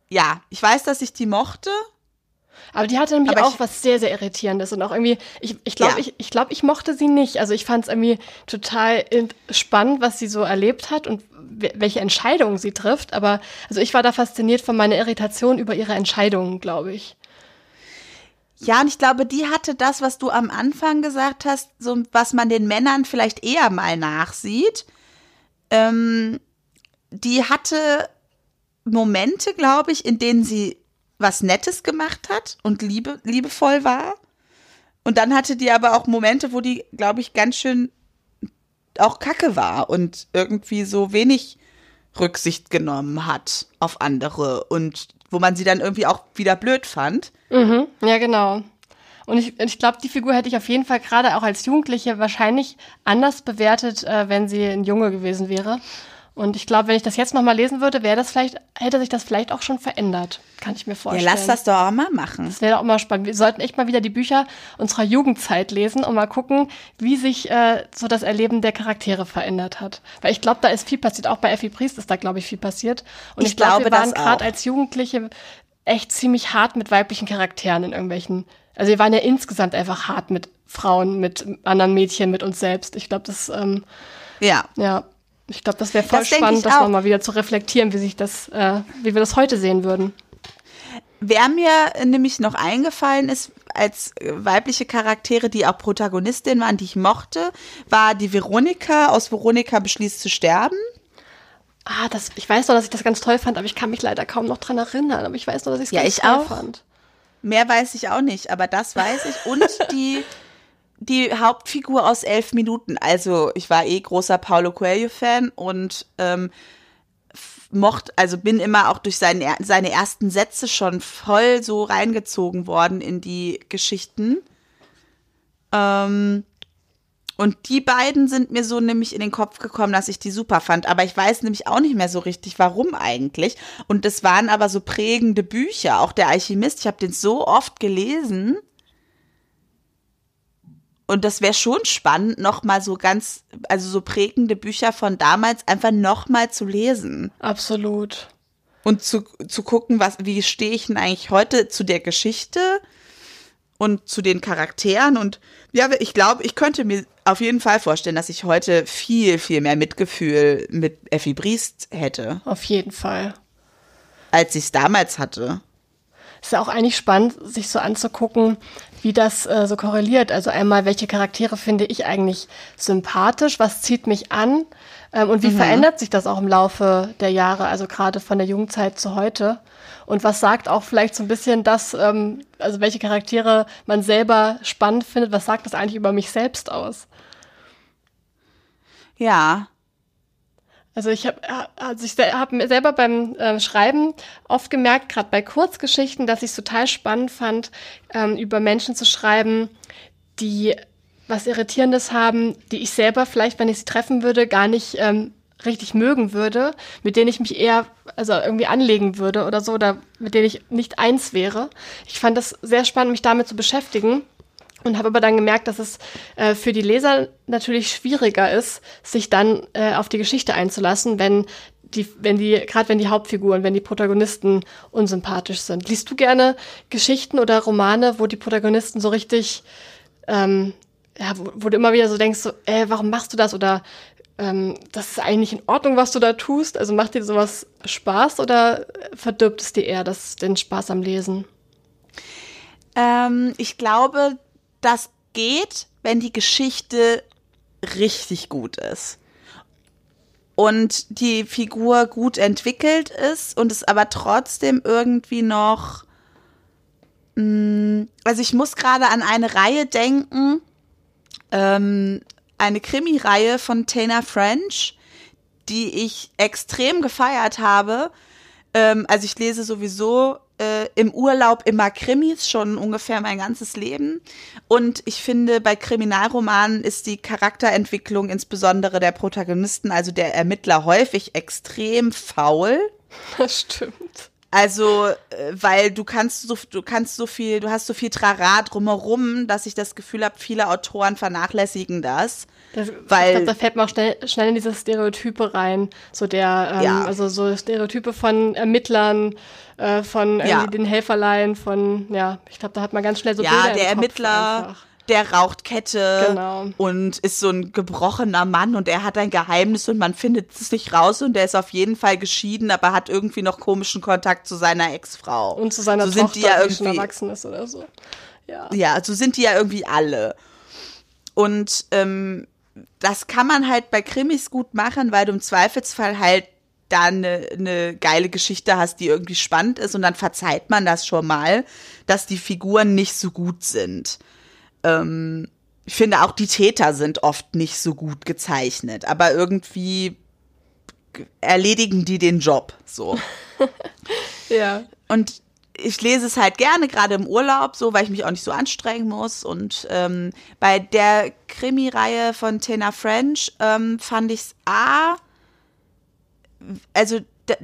Ja, ich weiß, dass ich die mochte. Aber die hatte nämlich auch was sehr, sehr Irritierendes und auch irgendwie, ich, ich glaube, ja. ich, ich, glaub, ich mochte sie nicht. Also ich fand es irgendwie total spannend, was sie so erlebt hat und welche Entscheidungen sie trifft. Aber also ich war da fasziniert von meiner Irritation über ihre Entscheidungen, glaube ich. Ja, und ich glaube, die hatte das, was du am Anfang gesagt hast, so was man den Männern vielleicht eher mal nachsieht. Ähm, die hatte Momente, glaube ich, in denen sie was Nettes gemacht hat und liebe, liebevoll war. Und dann hatte die aber auch Momente, wo die, glaube ich, ganz schön auch kacke war und irgendwie so wenig Rücksicht genommen hat auf andere und wo man sie dann irgendwie auch wieder blöd fand. Mhm, ja, genau. Und ich, ich glaube, die Figur hätte ich auf jeden Fall gerade auch als Jugendliche wahrscheinlich anders bewertet, äh, wenn sie ein Junge gewesen wäre. Und ich glaube, wenn ich das jetzt nochmal lesen würde, wäre das vielleicht, hätte sich das vielleicht auch schon verändert. Kann ich mir vorstellen. Ja, lass das doch auch mal machen. Das wäre auch mal spannend. Wir sollten echt mal wieder die Bücher unserer Jugendzeit lesen und mal gucken, wie sich äh, so das Erleben der Charaktere verändert hat. Weil ich glaube, da ist viel passiert. Auch bei Effi Priest ist da, glaube ich, viel passiert. Und ich, ich glaube, glaub, wir waren gerade als Jugendliche echt ziemlich hart mit weiblichen Charakteren in irgendwelchen. Also wir waren ja insgesamt einfach hart mit Frauen, mit anderen Mädchen, mit uns selbst. Ich glaube, das ähm, ja. Ja. Ich glaube, das wäre voll das spannend, das mal wieder zu reflektieren, wie sich das, äh, wie wir das heute sehen würden. Wer mir nämlich noch eingefallen ist, als weibliche Charaktere, die auch Protagonistin waren, die ich mochte, war die Veronika aus Veronika beschließt zu sterben. Ah, das, ich weiß noch, dass ich das ganz toll fand, aber ich kann mich leider kaum noch dran erinnern. Aber ich weiß noch, dass ich es ja, ganz ich toll auch. fand. Mehr weiß ich auch nicht, aber das weiß ich. Und die die Hauptfigur aus elf Minuten. Also ich war eh großer Paulo Coelho-Fan und ähm, mocht, also bin immer auch durch seine, seine ersten Sätze schon voll so reingezogen worden in die Geschichten. Ähm, und die beiden sind mir so nämlich in den Kopf gekommen, dass ich die super fand. Aber ich weiß nämlich auch nicht mehr so richtig, warum eigentlich. Und das waren aber so prägende Bücher. Auch der Alchemist, ich habe den so oft gelesen. Und das wäre schon spannend, nochmal so ganz, also so prägende Bücher von damals einfach nochmal zu lesen. Absolut. Und zu, zu gucken, was, wie stehe ich denn eigentlich heute zu der Geschichte und zu den Charakteren. Und ja, ich glaube, ich könnte mir auf jeden Fall vorstellen, dass ich heute viel, viel mehr Mitgefühl mit Effi Briest hätte. Auf jeden Fall. Als ich es damals hatte ist ja auch eigentlich spannend, sich so anzugucken, wie das äh, so korreliert. Also einmal, welche Charaktere finde ich eigentlich sympathisch, was zieht mich an ähm, und wie mhm. verändert sich das auch im Laufe der Jahre, also gerade von der Jugendzeit zu heute. Und was sagt auch vielleicht so ein bisschen das, ähm, also welche Charaktere man selber spannend findet, was sagt das eigentlich über mich selbst aus? Ja, also ich habe also ich hab mir selber beim äh, Schreiben oft gemerkt, gerade bei Kurzgeschichten, dass ich es total spannend fand, ähm, über Menschen zu schreiben, die was Irritierendes haben, die ich selber vielleicht, wenn ich sie treffen würde, gar nicht ähm, richtig mögen würde, mit denen ich mich eher also irgendwie anlegen würde oder so, oder mit denen ich nicht eins wäre. Ich fand das sehr spannend, mich damit zu beschäftigen und habe aber dann gemerkt, dass es äh, für die Leser natürlich schwieriger ist, sich dann äh, auf die Geschichte einzulassen, wenn die, wenn die, gerade wenn die Hauptfiguren, wenn die Protagonisten unsympathisch sind. Liest du gerne Geschichten oder Romane, wo die Protagonisten so richtig, ähm, ja, wo, wo du immer wieder so denkst, so, äh, warum machst du das? Oder ähm, das ist eigentlich in Ordnung, was du da tust. Also macht dir sowas Spaß oder verdirbt es dir eher das, den Spaß am Lesen? Ähm, ich glaube, das geht, wenn die Geschichte richtig gut ist. Und die Figur gut entwickelt ist und es aber trotzdem irgendwie noch. Mh, mm, also ich muss gerade an eine Reihe denken, ähm, eine Krimi-Reihe von Tana French, die ich extrem gefeiert habe. Ähm, also ich lese sowieso äh, im Urlaub immer Krimis, schon ungefähr mein ganzes Leben. Und ich finde, bei Kriminalromanen ist die Charakterentwicklung insbesondere der Protagonisten, also der Ermittler, häufig extrem faul. Das stimmt. Also, äh, weil du kannst so, du kannst so viel, du hast so viel Trara drumherum, dass ich das Gefühl habe, viele Autoren vernachlässigen das. Das, weil, ich glaube, da fällt man auch schnell, schnell in diese Stereotype rein. So der, ähm, ja. also so Stereotype von Ermittlern, äh, von ja. den Helferlein, von, ja, ich glaube, da hat man ganz schnell so ja, Bilder der Ermittler. Der raucht Kette genau. und ist so ein gebrochener Mann und er hat ein Geheimnis und man findet es nicht raus und der ist auf jeden Fall geschieden, aber hat irgendwie noch komischen Kontakt zu seiner Ex-Frau. Und zu seiner so Tochter, die ja die irgendwie, schon erwachsen ist oder so. Ja. ja, so sind die ja irgendwie alle. Und ähm, das kann man halt bei Krimis gut machen, weil du im Zweifelsfall halt da eine, eine geile Geschichte hast, die irgendwie spannend ist und dann verzeiht man das schon mal, dass die Figuren nicht so gut sind. Ähm, ich finde auch die Täter sind oft nicht so gut gezeichnet, aber irgendwie erledigen die den Job so. ja. Und ich lese es halt gerne, gerade im Urlaub, so, weil ich mich auch nicht so anstrengen muss. Und ähm, bei der Krimi-Reihe von Tina French ähm, fand ich es A, also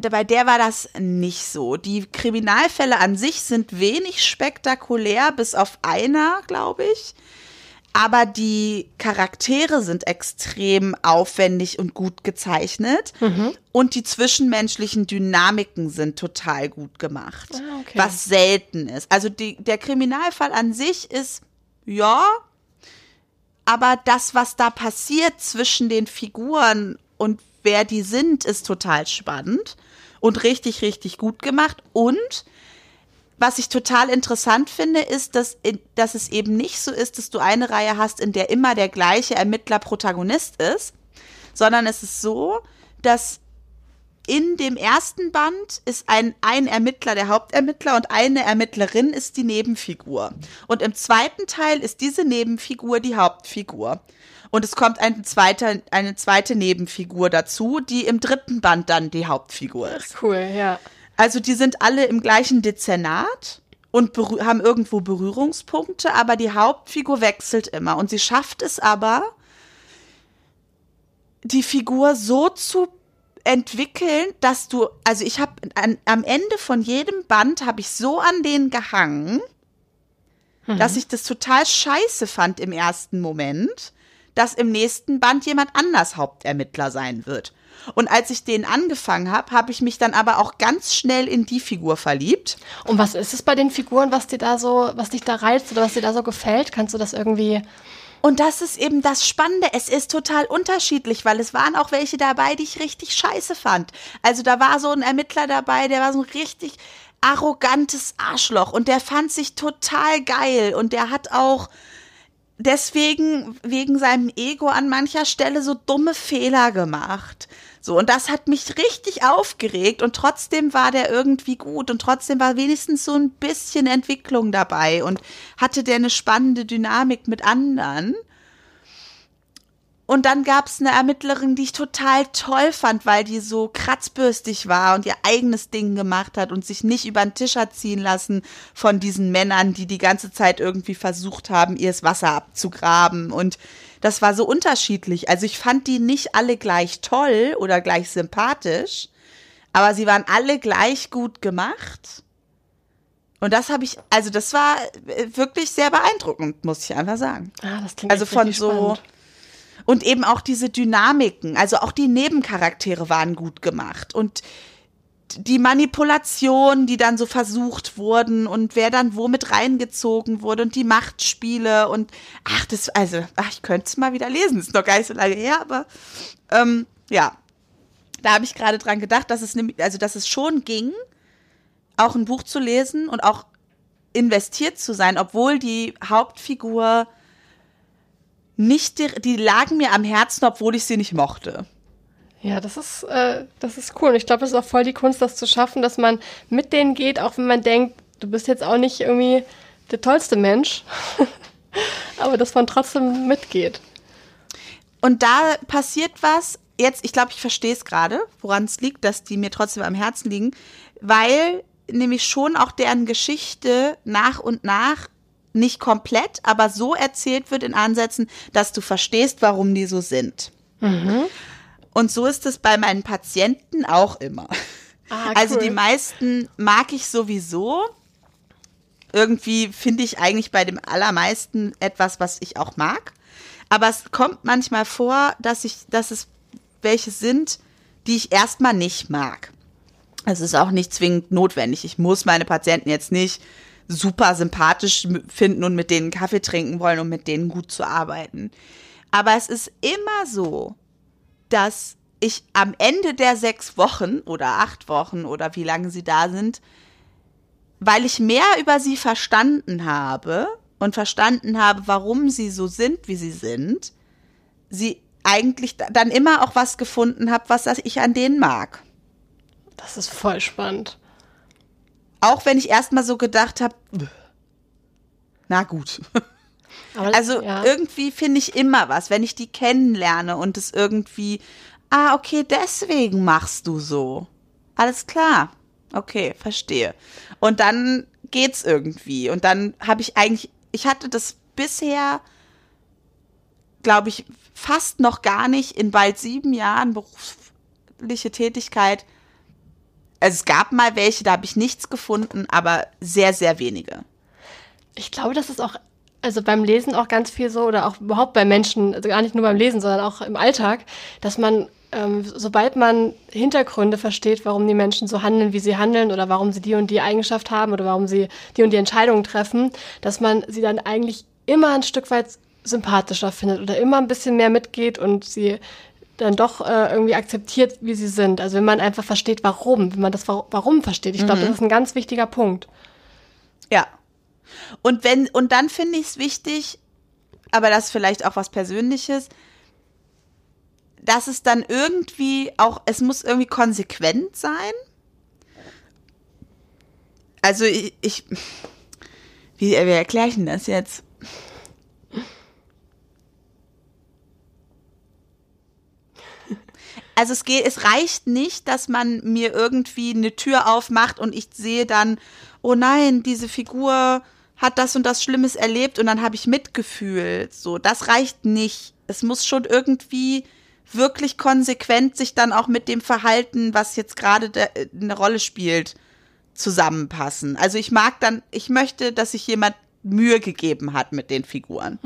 bei der war das nicht so. Die Kriminalfälle an sich sind wenig spektakulär, bis auf einer, glaube ich aber die Charaktere sind extrem aufwendig und gut gezeichnet mhm. und die zwischenmenschlichen Dynamiken sind total gut gemacht, ah, okay. was selten ist. Also die, der Kriminalfall an sich ist ja, aber das, was da passiert zwischen den Figuren und wer die sind, ist total spannend und richtig, richtig gut gemacht und was ich total interessant finde, ist, dass, dass es eben nicht so ist, dass du eine Reihe hast, in der immer der gleiche Ermittler Protagonist ist, sondern es ist so, dass in dem ersten Band ist ein, ein Ermittler der Hauptermittler und eine Ermittlerin ist die Nebenfigur. Und im zweiten Teil ist diese Nebenfigur die Hauptfigur. Und es kommt eine zweite, eine zweite Nebenfigur dazu, die im dritten Band dann die Hauptfigur ist. Cool, ja. Also die sind alle im gleichen Dezernat und haben irgendwo Berührungspunkte, aber die Hauptfigur wechselt immer. Und sie schafft es aber, die Figur so zu entwickeln, dass du, also ich habe am Ende von jedem Band habe ich so an denen gehangen, mhm. dass ich das total scheiße fand im ersten Moment, dass im nächsten Band jemand anders Hauptermittler sein wird. Und als ich den angefangen habe, habe ich mich dann aber auch ganz schnell in die Figur verliebt. Und was ist es bei den Figuren, was dir da so, was dich da reizt oder was dir da so gefällt? Kannst du das irgendwie und das ist eben das Spannende. Es ist total unterschiedlich, weil es waren auch welche dabei, die ich richtig scheiße fand. Also da war so ein Ermittler dabei, der war so richtig arrogantes Arschloch und der fand sich total geil und der hat auch deswegen wegen seinem Ego an mancher Stelle so dumme Fehler gemacht. So, und das hat mich richtig aufgeregt und trotzdem war der irgendwie gut und trotzdem war wenigstens so ein bisschen Entwicklung dabei und hatte der eine spannende Dynamik mit anderen. Und dann gab es eine Ermittlerin, die ich total toll fand, weil die so kratzbürstig war und ihr eigenes Ding gemacht hat und sich nicht über den Tisch hat ziehen lassen von diesen Männern, die die ganze Zeit irgendwie versucht haben, ihr das Wasser abzugraben. Und das war so unterschiedlich. Also ich fand die nicht alle gleich toll oder gleich sympathisch, aber sie waren alle gleich gut gemacht. Und das habe ich, also das war wirklich sehr beeindruckend, muss ich einfach sagen. Ah, das klingt also von so. Spannend. Und eben auch diese Dynamiken, also auch die Nebencharaktere waren gut gemacht und die Manipulation, die dann so versucht wurden und wer dann womit reingezogen wurde und die Machtspiele und ach, das, also, ach, ich könnte es mal wieder lesen, ist noch gar nicht so lange her, aber ähm, ja, da habe ich gerade dran gedacht, dass es nämlich, also dass es schon ging, auch ein Buch zu lesen und auch investiert zu sein, obwohl die Hauptfigur nicht, die, die lagen mir am Herzen, obwohl ich sie nicht mochte. Ja, das ist, äh, das ist cool. Und ich glaube, es ist auch voll die Kunst, das zu schaffen, dass man mit denen geht, auch wenn man denkt, du bist jetzt auch nicht irgendwie der tollste Mensch, aber dass man trotzdem mitgeht. Und da passiert was, jetzt, ich glaube, ich verstehe es gerade, woran es liegt, dass die mir trotzdem am Herzen liegen, weil nämlich schon auch deren Geschichte nach und nach nicht komplett, aber so erzählt wird in Ansätzen, dass du verstehst, warum die so sind. Mhm. Und so ist es bei meinen Patienten auch immer. Ah, Also cool. die meisten mag ich sowieso. Irgendwie finde ich eigentlich bei dem allermeisten etwas, was ich auch mag. Aber es kommt manchmal vor, dass ich, dass es welche sind, die ich erstmal nicht mag. Es ist auch nicht zwingend notwendig. Ich muss meine Patienten jetzt nicht super sympathisch finden und mit denen Kaffee trinken wollen, um mit denen gut zu arbeiten. Aber es ist immer so, dass ich am Ende der sechs Wochen oder acht Wochen oder wie lange sie da sind, weil ich mehr über sie verstanden habe und verstanden habe, warum sie so sind, wie sie sind, sie eigentlich da- dann immer auch was gefunden habe, was ich an denen mag. Das ist voll spannend. Auch wenn ich erstmal so gedacht habe, na gut. Aber Also ja. irgendwie finde ich immer was, wenn ich die kennenlerne und es irgendwie, ah, okay, deswegen machst du so. Alles klar. Okay, verstehe. Und dann geht's irgendwie. Und dann habe ich eigentlich, ich hatte das bisher, glaube ich, fast noch gar nicht in bald sieben Jahren berufliche Tätigkeit. Also es gab mal welche, da habe ich nichts gefunden, aber sehr, sehr wenige. Ich glaube, das ist auch, also beim Lesen auch ganz viel so, oder auch überhaupt bei Menschen, also gar nicht nur beim Lesen, sondern auch im Alltag, dass man, ähm, sobald man Hintergründe versteht, warum die Menschen so handeln, wie sie handeln, oder warum sie die und die Eigenschaft haben, oder warum sie die und die Entscheidungen treffen, dass man sie dann eigentlich immer ein Stück weit sympathischer findet oder immer ein bisschen mehr mitgeht und sie dann doch äh, irgendwie akzeptiert, wie sie sind. Also wenn man einfach versteht, warum, wenn man das Wa- Warum versteht. Ich glaube, das ist ein ganz wichtiger Punkt. Ja. Und wenn, und dann finde ich es wichtig, aber das ist vielleicht auch was Persönliches, dass es dann irgendwie auch, es muss irgendwie konsequent sein. Also ich, ich wie, wie erkläre ich denn das jetzt? Also es geht, es reicht nicht, dass man mir irgendwie eine Tür aufmacht und ich sehe dann, oh nein, diese Figur hat das und das Schlimmes erlebt und dann habe ich Mitgefühl. So, das reicht nicht. Es muss schon irgendwie wirklich konsequent sich dann auch mit dem Verhalten, was jetzt gerade der- eine Rolle spielt, zusammenpassen. Also ich mag dann, ich möchte, dass sich jemand Mühe gegeben hat mit den Figuren.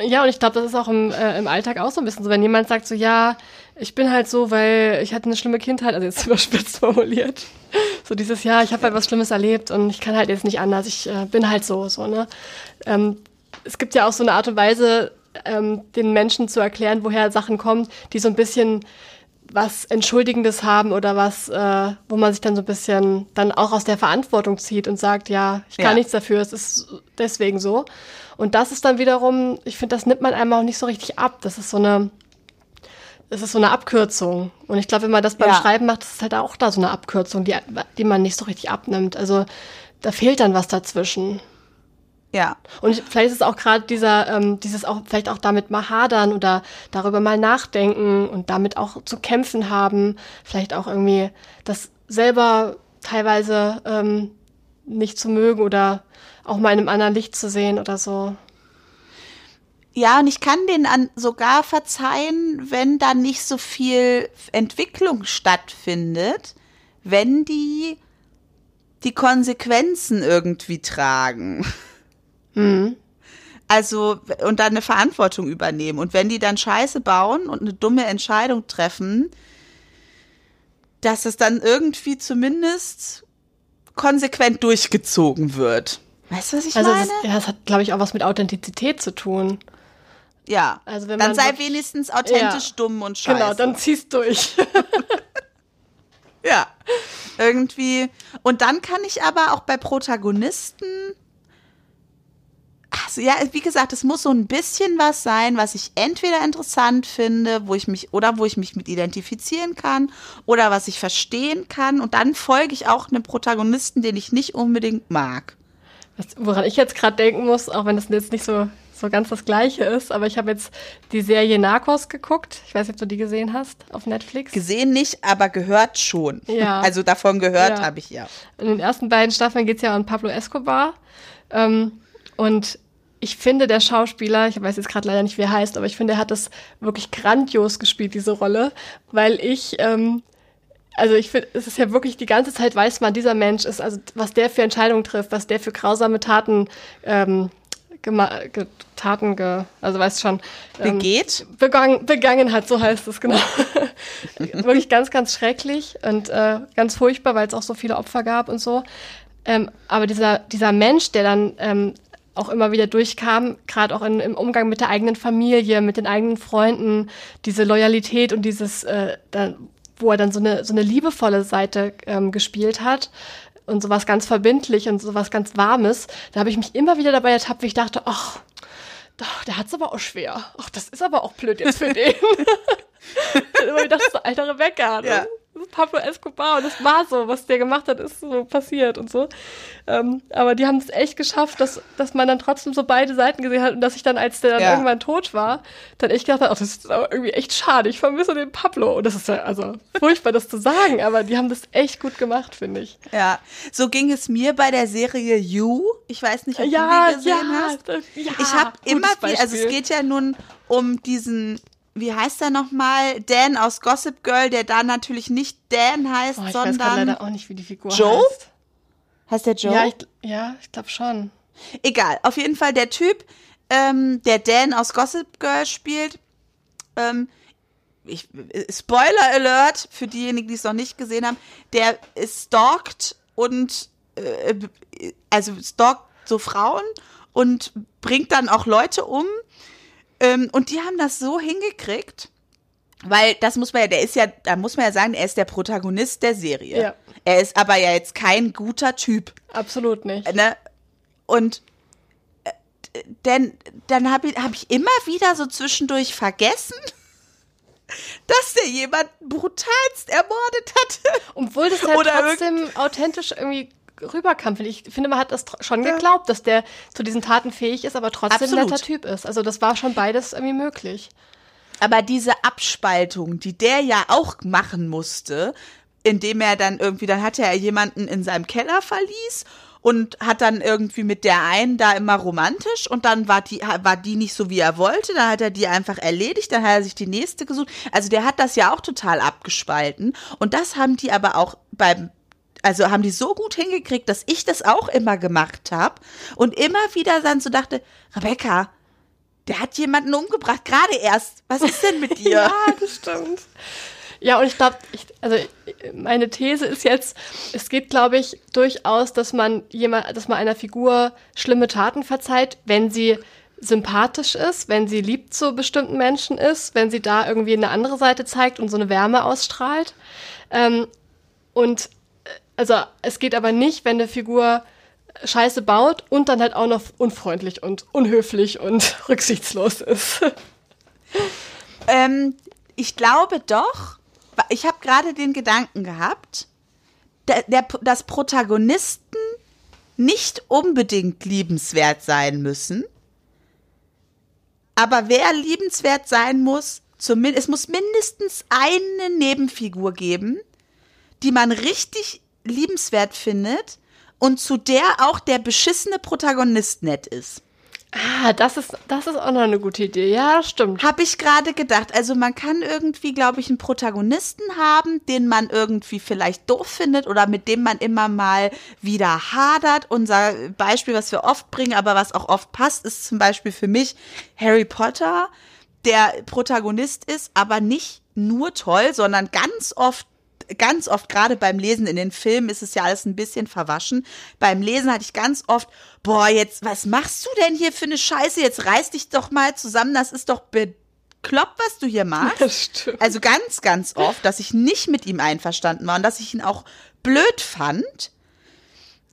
Ja, und ich glaube, das ist auch im, äh, im Alltag auch so ein bisschen so, wenn jemand sagt so, ja, ich bin halt so, weil ich hatte eine schlimme Kindheit, also jetzt überspitzt formuliert. So dieses, ja, ich habe halt was Schlimmes erlebt und ich kann halt jetzt nicht anders, ich äh, bin halt so, so, ne? Ähm, es gibt ja auch so eine Art und Weise, ähm, den Menschen zu erklären, woher Sachen kommen, die so ein bisschen was Entschuldigendes haben oder was, äh, wo man sich dann so ein bisschen dann auch aus der Verantwortung zieht und sagt, ja, ich kann Ja. nichts dafür, es ist deswegen so. Und das ist dann wiederum, ich finde, das nimmt man einem auch nicht so richtig ab. Das ist so eine, das ist so eine Abkürzung. Und ich glaube, wenn man das beim Ja. Schreiben macht, ist halt auch da so eine Abkürzung, die, die man nicht so richtig abnimmt. Also da fehlt dann was dazwischen. Ja. Und ich- vielleicht ist es auch gerade dieser, ähm, dieses auch, vielleicht auch damit mal hadern oder darüber mal nachdenken und damit auch zu kämpfen haben. Vielleicht auch irgendwie das selber teilweise ähm, nicht zu mögen oder auch mal in einem anderen Licht zu sehen oder so. Ja, und ich kann den an sogar verzeihen, wenn da nicht so viel Entwicklung stattfindet, wenn die die Konsequenzen irgendwie tragen. Also, und dann eine Verantwortung übernehmen. Und wenn die dann Scheiße bauen und eine dumme Entscheidung treffen, dass es dann irgendwie zumindest konsequent durchgezogen wird. Weißt du, was ich Also meine? ist, ja, es hat, glaube ich, auch was mit Authentizität zu tun. Ja. also wenn dann man sei wenigstens authentisch Ja. dumm und scheiße. Genau, dann ziehst durch. Ja, irgendwie. Und dann kann ich aber auch bei Protagonisten. Also ja, wie gesagt, es muss so ein bisschen was sein, was ich entweder interessant finde, wo ich mich oder wo ich mich mit identifizieren kann oder was ich verstehen kann. Und dann folge ich auch einem Protagonisten, den ich nicht unbedingt mag. Was, woran ich jetzt gerade denken muss, auch wenn das jetzt nicht so, so ganz das Gleiche ist, aber ich habe jetzt die Serie Narcos geguckt. Ich weiß nicht, ob du die gesehen hast auf Netflix. Gesehen nicht, aber gehört schon. Ja. Also davon gehört Ja. habe ich ja. In den ersten beiden Staffeln geht es ja um Pablo Escobar. Ähm, und ich finde, der Schauspieler, ich weiß jetzt gerade leider nicht, wie er heißt, aber ich finde, er hat das wirklich grandios gespielt, diese Rolle, weil ich, ähm, also ich finde, es ist ja wirklich die ganze Zeit weiß man, dieser Mensch ist, also was der für Entscheidungen trifft, was der für grausame Taten, ähm, ge Taten, ge also weißt schon, ähm, Begeht. begangen, begangen hat, so heißt es genau. Wirklich ganz, ganz schrecklich und äh, ganz furchtbar, weil es auch so viele Opfer gab und so. Ähm, aber dieser, dieser Mensch, der dann ähm, auch immer wieder durchkam, gerade auch in, im Umgang mit der eigenen Familie, mit den eigenen Freunden, diese Loyalität und dieses, äh, dann, wo er dann so eine, so eine liebevolle Seite ähm, gespielt hat und sowas ganz verbindlich und sowas ganz Warmes, da habe ich mich immer wieder dabei ertappt, wie ich dachte, ach, doch, der hat's aber auch schwer. Ach, das ist aber auch blöd jetzt für den. immer gedacht, so alter Rebecca. Ne? Ja. Pablo Escobar und das war so, was der gemacht hat, ist so passiert und so. Ähm, aber die haben es echt geschafft, dass, dass man dann trotzdem so beide Seiten gesehen hat und dass ich dann, als der dann Ja. irgendwann tot war, dann echt gedacht habe, ach, das ist aber irgendwie echt schade. Ich vermisse den Pablo. Und das ist ja also furchtbar, das zu sagen, aber die haben das echt gut gemacht, finde ich. Ja, so ging es mir bei der Serie You. Ich weiß nicht, ob Ja, du die gesehen ja, hast. das- ja, ich habe immer wieder, also es geht ja nun um diesen, wie heißt er nochmal, Dan aus Gossip Girl, der da natürlich nicht Dan heißt, Oh, ich weiß gerade sondern leider auch nicht, wie die Figur Joe? heißt. heißt der Joe? Ja, ich, ja, ich glaube schon. Egal, auf jeden Fall der Typ, ähm, der Dan aus Gossip Girl spielt. Ähm, ich, äh, Spoiler Alert für diejenigen, die es noch nicht gesehen haben. Der ist stalkt und äh, also stalkt so Frauen und bringt dann auch Leute um. Ähm, und die haben das so hingekriegt, weil das muss man ja, der ist ja, da muss man ja sagen, er ist der Protagonist der Serie. Ja. Er ist aber ja jetzt kein guter Typ. Absolut nicht. Ne? Und äh, denn dann habe ich, hab ich immer wieder so zwischendurch vergessen, dass der jemanden brutalst ermordet hat. Obwohl das halt Oder trotzdem authentisch irgendwie rüberkam. Ich finde, man hat das schon geglaubt, dass der zu diesen Taten fähig ist, aber trotzdem ein Absolut. netter Typ ist. Also das war schon beides irgendwie möglich. Aber diese Abspaltung, die der ja auch machen musste, indem er dann irgendwie, dann hatte er jemanden in seinem Keller verließ und hat dann irgendwie mit der einen da immer romantisch und dann war die, war die nicht so, wie er wollte, dann hat er die einfach erledigt, dann hat er sich die nächste gesucht. Also der hat das ja auch total abgespalten und das haben die aber auch beim also haben die so gut hingekriegt, dass ich das auch immer gemacht habe und immer wieder dann so dachte, Rebecca, der hat jemanden umgebracht, gerade erst. Was ist denn mit dir? Ja, das stimmt. Ja, und ich glaube, ich, also meine These ist jetzt, es geht, glaube ich, durchaus, dass man jemand, dass man einer Figur schlimme Taten verzeiht, wenn sie sympathisch ist, wenn sie lieb zu bestimmten Menschen ist, wenn sie da irgendwie eine andere Seite zeigt und so eine Wärme ausstrahlt. Ähm, und also es geht aber nicht, wenn eine Figur Scheiße baut und dann halt auch noch unfreundlich und unhöflich und rücksichtslos ist. Ähm, ich glaube doch, ich habe gerade den Gedanken gehabt, der, der, dass Protagonisten nicht unbedingt liebenswert sein müssen. Aber wer liebenswert sein muss, zumindest, es muss mindestens eine Nebenfigur geben, die man richtig liebenswert findet und zu der auch der beschissene Protagonist nett ist. Ah, das ist, das ist auch noch eine gute Idee. Ja, stimmt. Habe ich gerade gedacht. Also man kann irgendwie, glaube ich, einen Protagonisten haben, den man irgendwie vielleicht doof findet oder mit dem man immer mal wieder hadert. Unser Beispiel, was wir oft bringen, aber was auch oft passt, ist zum Beispiel für mich Harry Potter, der Protagonist ist, aber nicht nur toll, sondern ganz oft ganz oft, gerade beim Lesen in den Filmen, ist es ja alles ein bisschen verwaschen. Beim Lesen hatte ich ganz oft, boah, jetzt, was machst du denn hier für eine Scheiße? Jetzt reiß dich doch mal zusammen, das ist doch bekloppt, was du hier machst. Also ganz, ganz oft, dass ich nicht mit ihm einverstanden war und dass ich ihn auch blöd fand.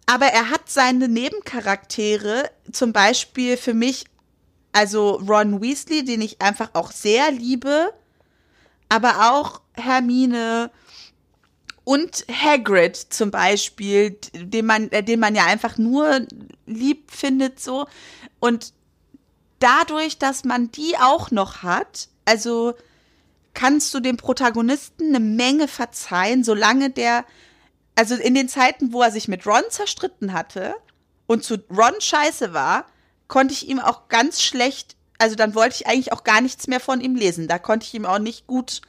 Aber er hat seine Nebencharaktere, zum Beispiel für mich, also Ron Weasley, den ich einfach auch sehr liebe, aber auch Hermine, und Hagrid zum Beispiel, den man, äh, den man ja einfach nur lieb findet so. Und dadurch, dass man die auch noch hat, also kannst du dem Protagonisten eine Menge verzeihen, solange der, also in den Zeiten, wo er sich mit Ron zerstritten hatte und zu Ron scheiße war, konnte ich ihm auch ganz schlecht, also dann wollte ich eigentlich auch gar nichts mehr von ihm lesen. Da konnte ich ihm auch nicht gut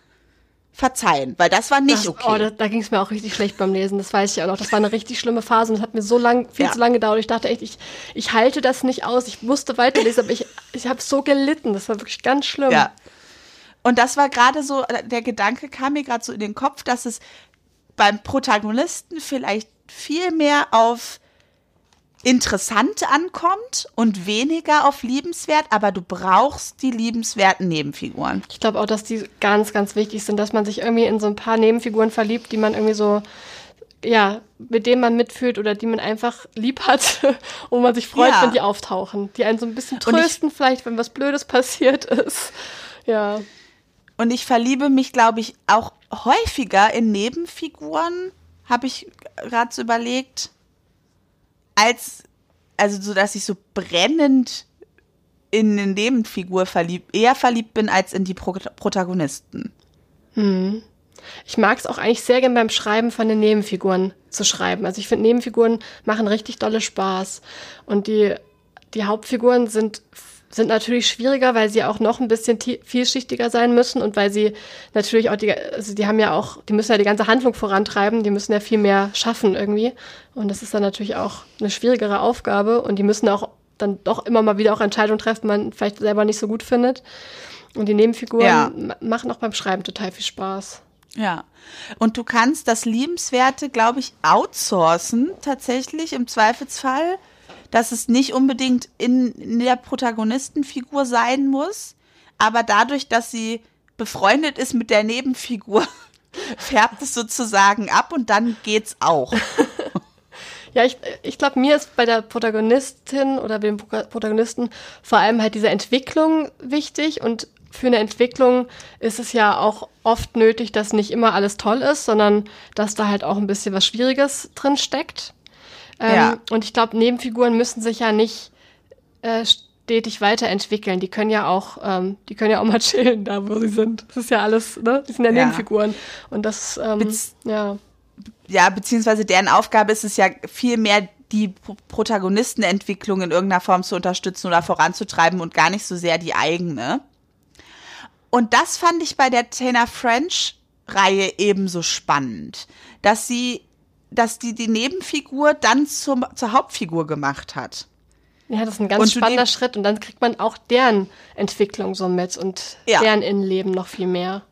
verzeihen, weil das war nicht das, okay. Oh, da, da ging es mir auch richtig schlecht beim Lesen, das weiß ich auch noch. Das war eine richtig schlimme Phase und es hat mir so lang, viel ja. zu lange gedauert. Ich dachte echt, ich, ich halte das nicht aus. Ich musste weiterlesen, aber ich, ich habe so gelitten. Das war wirklich ganz schlimm. Ja. Und das war gerade so, der Gedanke kam mir gerade so in den Kopf, dass es beim Protagonisten vielleicht viel mehr auf interessant ankommt und weniger auf liebenswert, aber du brauchst die liebenswerten Nebenfiguren. Ich glaube auch, dass die ganz, ganz wichtig sind, dass man sich irgendwie in so ein paar Nebenfiguren verliebt, die man irgendwie so, ja, mit denen man mitfühlt oder die man einfach lieb hat und man sich freut, ja. wenn die auftauchen, die einen so ein bisschen trösten, ich, vielleicht, wenn was Blödes passiert ist. Ja. Und ich verliebe mich, glaube ich, auch häufiger in Nebenfiguren, habe ich gerade so überlegt als, also so, dass ich so brennend in eine Nebenfigur verliebt, eher verliebt bin als in die Pro Protagonisten. Hm. Ich mag es auch eigentlich sehr gern beim Schreiben von den Nebenfiguren zu schreiben. Also ich finde Nebenfiguren machen richtig dolle Spaß. Und die, die Hauptfiguren sind sind natürlich schwieriger, weil sie auch noch ein bisschen vielschichtiger sein müssen und weil sie natürlich auch die, also die haben ja auch, die müssen ja die ganze Handlung vorantreiben, die müssen ja viel mehr schaffen irgendwie. Und das ist dann natürlich auch eine schwierigere Aufgabe und die müssen auch dann doch immer mal wieder auch Entscheidungen treffen, die man vielleicht selber nicht so gut findet. Und die Nebenfiguren ja. machen auch beim Schreiben total viel Spaß. Ja. Und du kannst das Liebenswerte, glaube ich, outsourcen, tatsächlich im Zweifelsfall dass es nicht unbedingt in, in der Protagonistenfigur sein muss, aber dadurch, dass sie befreundet ist mit der Nebenfigur, färbt es sozusagen ab und dann geht's auch. Ja, ich, ich glaube, mir ist bei der Protagonistin oder dem Protagonisten vor allem halt diese Entwicklung wichtig und für eine Entwicklung ist es ja auch oft nötig, dass nicht immer alles toll ist, sondern dass da halt auch ein bisschen was Schwieriges drin steckt. Ähm, ja. Und ich glaube, Nebenfiguren müssen sich ja nicht äh, stetig weiterentwickeln. Die können ja auch, ähm, die können ja auch mal chillen, da wo sie sind. Das ist ja alles, ne? Die sind ja, ja. Nebenfiguren. Und das, ähm, Bez ja. Ja, beziehungsweise deren Aufgabe ist es ja viel mehr, die Protagonistenentwicklung in irgendeiner Form zu unterstützen oder voranzutreiben und gar nicht so sehr die eigene. Und das fand ich bei der Taylor French Reihe ebenso spannend, dass sie dass die die Nebenfigur dann zum, zur Hauptfigur gemacht hat. Ja, das ist ein ganz und spannender Schritt und dann kriegt man auch deren Entwicklung so mit und ja. deren Innenleben noch viel mehr.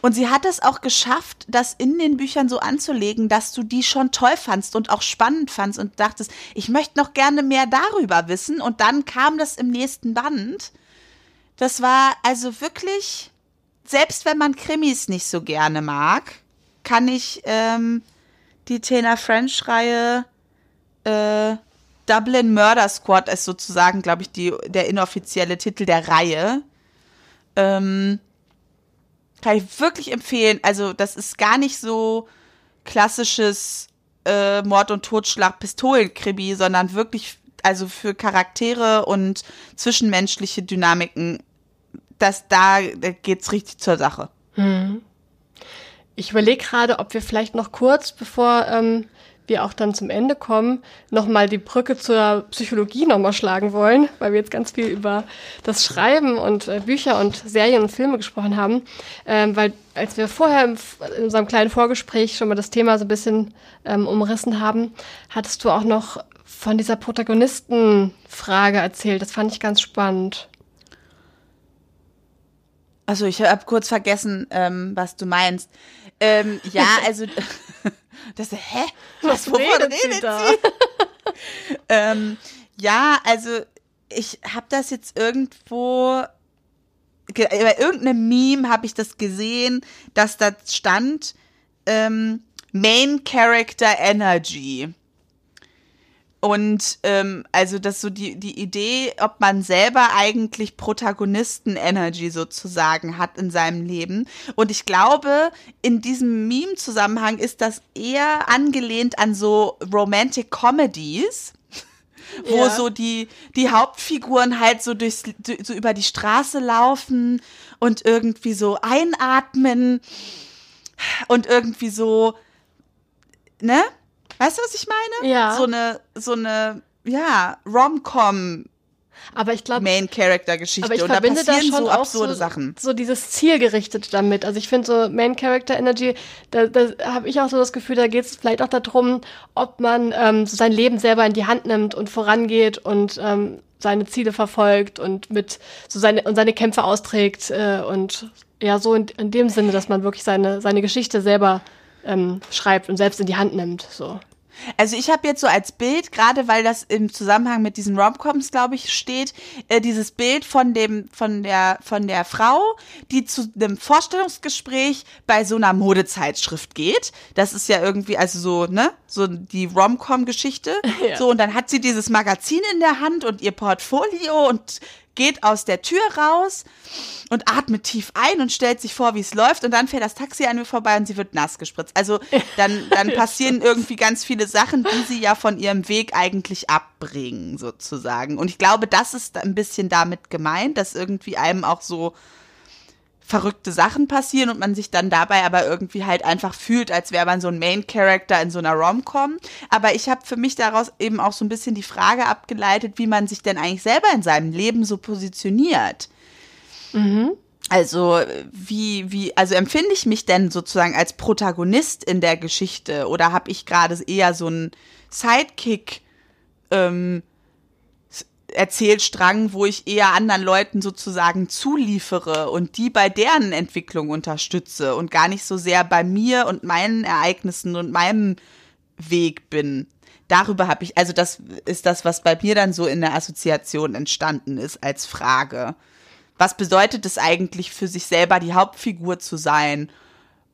Und sie hat es auch geschafft, das in den Büchern so anzulegen, dass du die schon toll fandst und auch spannend fandst und dachtest, ich möchte noch gerne mehr darüber wissen. Und dann kam das im nächsten Band. Das war also wirklich, selbst wenn man Krimis nicht so gerne mag, kann ich ähm, die Tena French-Reihe äh, Dublin Murder Squad ist sozusagen, glaube ich, die, der inoffizielle Titel der Reihe. Ähm, kann ich wirklich empfehlen. Also, das ist gar nicht so klassisches äh, Mord- und Totschlag-Pistolen-Krimi, sondern wirklich, also für Charaktere und zwischenmenschliche Dynamiken, das, da, geht's richtig zur Sache. Hm. Ich überlege gerade, ob wir vielleicht noch kurz, bevor ähm, wir auch dann zum Ende kommen, nochmal die Brücke zur Psychologie nochmal schlagen wollen, weil wir jetzt ganz viel über das Schreiben und äh, Bücher und Serien und Filme gesprochen haben. Ähm, weil als wir vorher im, in unserem kleinen Vorgespräch schon mal das Thema so ein bisschen ähm, umrissen haben, hattest du auch noch von dieser Protagonistenfrage erzählt. Das fand ich ganz spannend. Also ich habe kurz vergessen, ähm, was du meinst. Ähm, ja, also das, hä? Was, wovon redet, redet sie? Da? ähm, ja, also ich habe das jetzt irgendwo bei irgendeinem Meme habe ich das gesehen, dass da stand ähm, Main Character Energy. Und ähm, also das so die, die Idee, ob man selber eigentlich Protagonisten-Energy sozusagen hat in seinem Leben. Und ich glaube, in diesem Meme-Zusammenhang ist das eher angelehnt an so Romantic Comedies. wo ja. so die, die Hauptfiguren halt so durchs, so über die Straße laufen und irgendwie so einatmen und irgendwie so, ne? Weißt du, was ich meine? Ja. So eine, so eine, ja, Rom-Com. Aber ich glaube. Main-Character-Geschichte. Und da, schon so auch so, Sachen. so dieses Zielgerichtet damit. Also ich finde so Main-Character-Energy, da, da habe ich auch so das Gefühl, da geht es vielleicht auch darum, ob man ähm, so sein Leben selber in die Hand nimmt und vorangeht und ähm, seine Ziele verfolgt und mit so seine und seine Kämpfe austrägt äh, und ja so in, in dem Sinne, dass man wirklich seine seine Geschichte selber ähm, schreibt und selbst in die Hand nimmt. So. Also ich habe jetzt so als Bild, gerade weil das im Zusammenhang mit diesen Romcoms, glaube ich, steht, äh, dieses Bild von dem, von der, von der Frau, die zu einem Vorstellungsgespräch bei so einer Modezeitschrift geht. Das ist ja irgendwie, also so, ne, so die Romcom-Geschichte. Ja. So, und dann hat sie dieses Magazin in der Hand und ihr Portfolio und geht aus der Tür raus und atmet tief ein und stellt sich vor, wie es läuft. Und dann fährt das Taxi an mir vorbei und sie wird nass gespritzt. Also dann, dann passieren irgendwie ganz viele Sachen, die sie ja von ihrem Weg eigentlich abbringen, sozusagen. Und ich glaube, das ist ein bisschen damit gemeint, dass irgendwie einem auch so verrückte Sachen passieren und man sich dann dabei aber irgendwie halt einfach fühlt, als wäre man so ein Main Character in so einer Rom-Com. Aber ich habe für mich daraus eben auch so ein bisschen die Frage abgeleitet, wie man sich denn eigentlich selber in seinem Leben so positioniert. Mhm. Also wie wie also empfinde ich mich denn sozusagen als Protagonist in der Geschichte oder habe ich gerade eher so einen Sidekick ähm, Erzählstrang, wo ich eher anderen Leuten sozusagen zuliefere und die bei deren Entwicklung unterstütze und gar nicht so sehr bei mir und meinen Ereignissen und meinem Weg bin. Darüber habe ich, also das ist das, was bei mir dann so in der Assoziation entstanden ist als Frage. Was bedeutet es eigentlich für sich selber die Hauptfigur zu sein?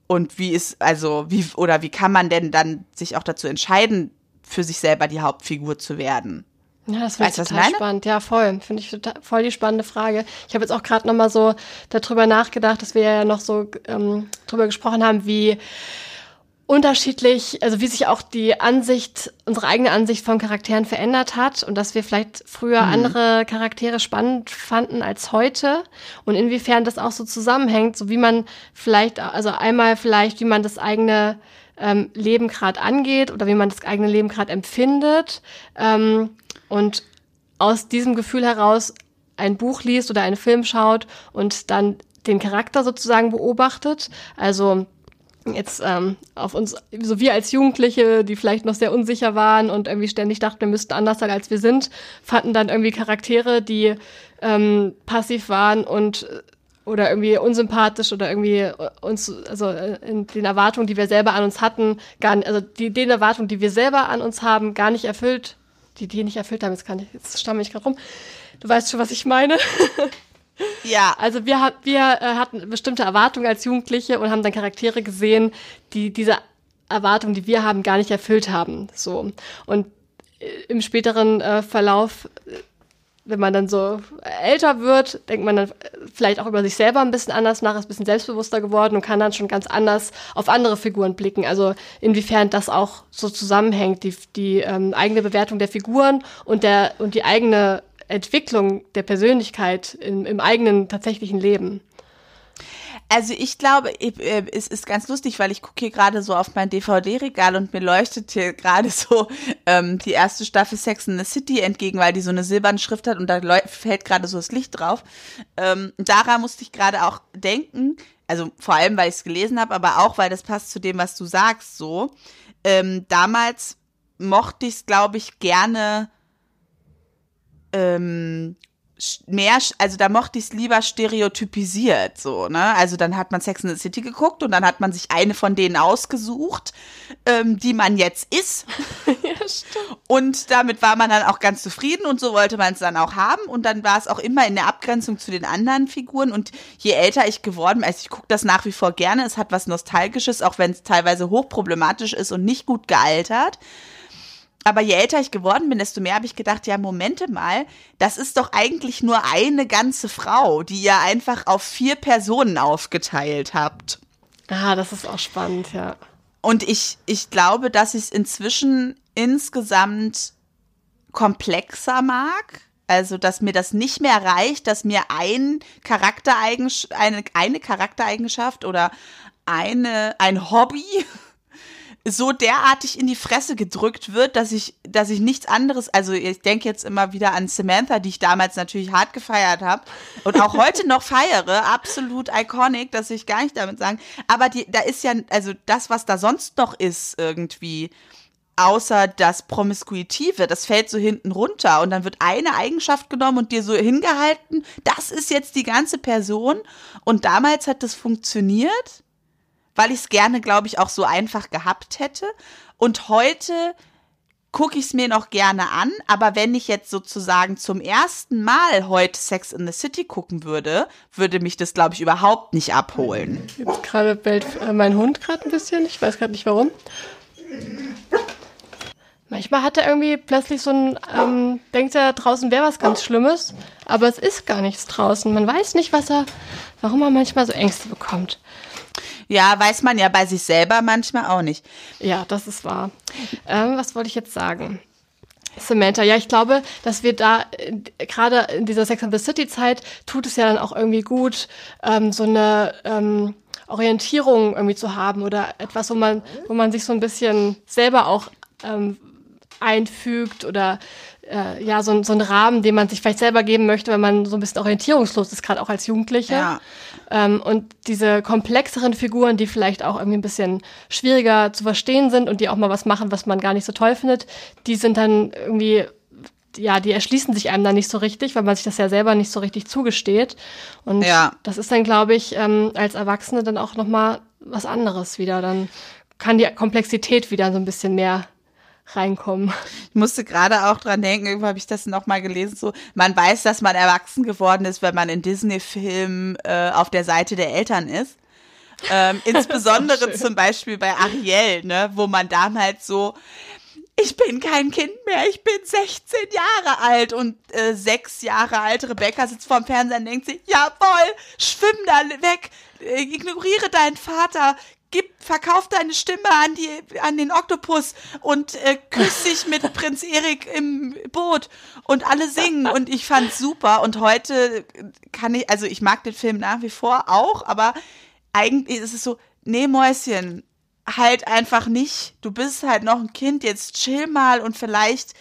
Und wie ist, also, wie, oder wie kann man denn dann sich auch dazu entscheiden, für sich selber die Hauptfigur zu werden? Ja, das finde ich total spannend. Ja, voll. Finde ich total, voll die spannende Frage. Ich habe jetzt auch gerade nochmal so darüber nachgedacht, dass wir ja noch so ähm, drüber gesprochen haben, wie unterschiedlich, also wie sich auch die Ansicht, unsere eigene Ansicht von Charakteren verändert hat und dass wir vielleicht früher mhm. andere Charaktere spannend fanden als heute und inwiefern das auch so zusammenhängt, so wie man vielleicht, also einmal vielleicht, wie man das eigene ähm, Leben gerade angeht oder wie man das eigene Leben gerade empfindet. Ähm, und aus diesem Gefühl heraus ein Buch liest oder einen Film schaut und dann den Charakter sozusagen beobachtet. Also jetzt ähm, auf uns, so wir als Jugendliche, die vielleicht noch sehr unsicher waren und irgendwie ständig dachten, wir müssten anders sein, als wir sind, fanden dann irgendwie Charaktere, die ähm, passiv waren und oder irgendwie unsympathisch oder irgendwie uns, also in den Erwartungen, die wir selber an uns hatten, gar nicht, also die, den Erwartungen, die wir selber an uns haben, gar nicht erfüllt, die die nicht erfüllt haben, jetzt kann ich, jetzt stamme ich gerade rum. Du weißt schon, was ich meine. Ja. Also wir, wir äh, hatten bestimmte Erwartungen als Jugendliche und haben dann Charaktere gesehen, die diese Erwartungen, die wir haben, gar nicht erfüllt haben. So. Und äh, im späteren äh, Verlauf wenn man dann so älter wird, denkt man dann vielleicht auch über sich selber ein bisschen anders nach, ist ein bisschen selbstbewusster geworden und kann dann schon ganz anders auf andere Figuren blicken. Also inwiefern das auch so zusammenhängt, die, die ähm, eigene Bewertung der Figuren und, der, und die eigene Entwicklung der Persönlichkeit im, im eigenen tatsächlichen Leben. Also ich glaube, äh, es ist ganz lustig, weil ich gucke hier gerade so auf mein DVD-Regal und mir leuchtet hier gerade so ähm, die erste Staffel Sex in the City entgegen, weil die so eine silberne Schrift hat und da fällt gerade so das Licht drauf. Ähm, daran musste ich gerade auch denken, also vor allem, weil ich es gelesen habe, aber auch, weil das passt zu dem, was du sagst, so. Ähm, damals mochte ich es, glaube ich, gerne ähm, mehr, also da mochte ich es lieber stereotypisiert, so, ne? Also dann hat man Sex in the City geguckt und dann hat man sich eine von denen ausgesucht, ähm, die man jetzt ist. ja, stimmt. Und damit war man dann auch ganz zufrieden und so wollte man es dann auch haben. Und dann war es auch immer in der Abgrenzung zu den anderen Figuren. Und je älter ich geworden bin, also ich gucke das nach wie vor gerne, es hat was Nostalgisches, auch wenn es teilweise hochproblematisch ist und nicht gut gealtert. Aber je älter ich geworden bin, desto mehr habe ich gedacht, ja, Momente mal, das ist doch eigentlich nur eine ganze Frau, die ihr einfach auf vier Personen aufgeteilt habt. Ah, das ist auch spannend, ja. Und ich, ich glaube, dass ich es inzwischen insgesamt komplexer mag. Also, dass mir das nicht mehr reicht, dass mir ein Charaktereigenschaft, eine, eine Charaktereigenschaft oder eine, ein Hobby so derartig in die Fresse gedrückt wird, dass ich, dass ich nichts anderes, also ich denke jetzt immer wieder an Samantha, die ich damals natürlich hart gefeiert habe und auch heute noch feiere, absolut iconic, das will ich gar nicht damit sagen. Aber die, da ist ja, also das, was da sonst noch ist, irgendwie, außer das Promiskuitive, das fällt so hinten runter und dann wird eine Eigenschaft genommen und dir so hingehalten, das ist jetzt die ganze Person und damals hat das funktioniert weil ich es gerne, glaube ich, auch so einfach gehabt hätte. Und heute gucke ich es mir noch gerne an, aber wenn ich jetzt sozusagen zum ersten Mal heute Sex in the City gucken würde, würde mich das, glaube ich, überhaupt nicht abholen. Jetzt gerade bellt äh, mein Hund gerade ein bisschen, ich weiß gerade nicht warum. Manchmal hat er irgendwie plötzlich so ein, ähm, denkt er, draußen wäre was ganz Schlimmes, aber es ist gar nichts draußen. Man weiß nicht, was er, warum er manchmal so Ängste bekommt. Ja, weiß man ja bei sich selber manchmal auch nicht. Ja, das ist wahr. Ähm, was wollte ich jetzt sagen? Samantha, ja, ich glaube, dass wir da äh, gerade in dieser Sex and the City Zeit tut es ja dann auch irgendwie gut, ähm, so eine ähm, Orientierung irgendwie zu haben oder etwas, wo man, wo man sich so ein bisschen selber auch ähm, einfügt oder äh, ja, so, so ein Rahmen, den man sich vielleicht selber geben möchte, wenn man so ein bisschen orientierungslos ist, gerade auch als Jugendliche. Ja. Ähm, und diese komplexeren Figuren, die vielleicht auch irgendwie ein bisschen schwieriger zu verstehen sind und die auch mal was machen, was man gar nicht so toll findet, die sind dann irgendwie ja, die erschließen sich einem dann nicht so richtig, weil man sich das ja selber nicht so richtig zugesteht. Und ja. das ist dann, glaube ich, ähm, als Erwachsene dann auch nochmal was anderes wieder. Dann kann die Komplexität wieder so ein bisschen mehr reinkommen. Ich musste gerade auch dran denken, irgendwo habe ich das noch mal gelesen, so, man weiß, dass man erwachsen geworden ist, wenn man in Disney-Filmen äh, auf der Seite der Eltern ist. Ähm, insbesondere zum Beispiel bei Ariel, ne, wo man damals so, ich bin kein Kind mehr, ich bin 16 Jahre alt und äh, sechs Jahre alte Rebecca sitzt vorm Fernseher und denkt sich, jawohl, schwimm da weg, äh, ignoriere deinen Vater, gib, verkauf deine Stimme an die, an den Oktopus und äh, küss dich mit Prinz Erik im Boot und alle singen. Und ich fand's super. Und heute kann ich, also ich mag den Film nach wie vor auch, aber eigentlich ist es so, nee Mäuschen, halt einfach nicht, du bist halt noch ein Kind, jetzt chill mal und vielleicht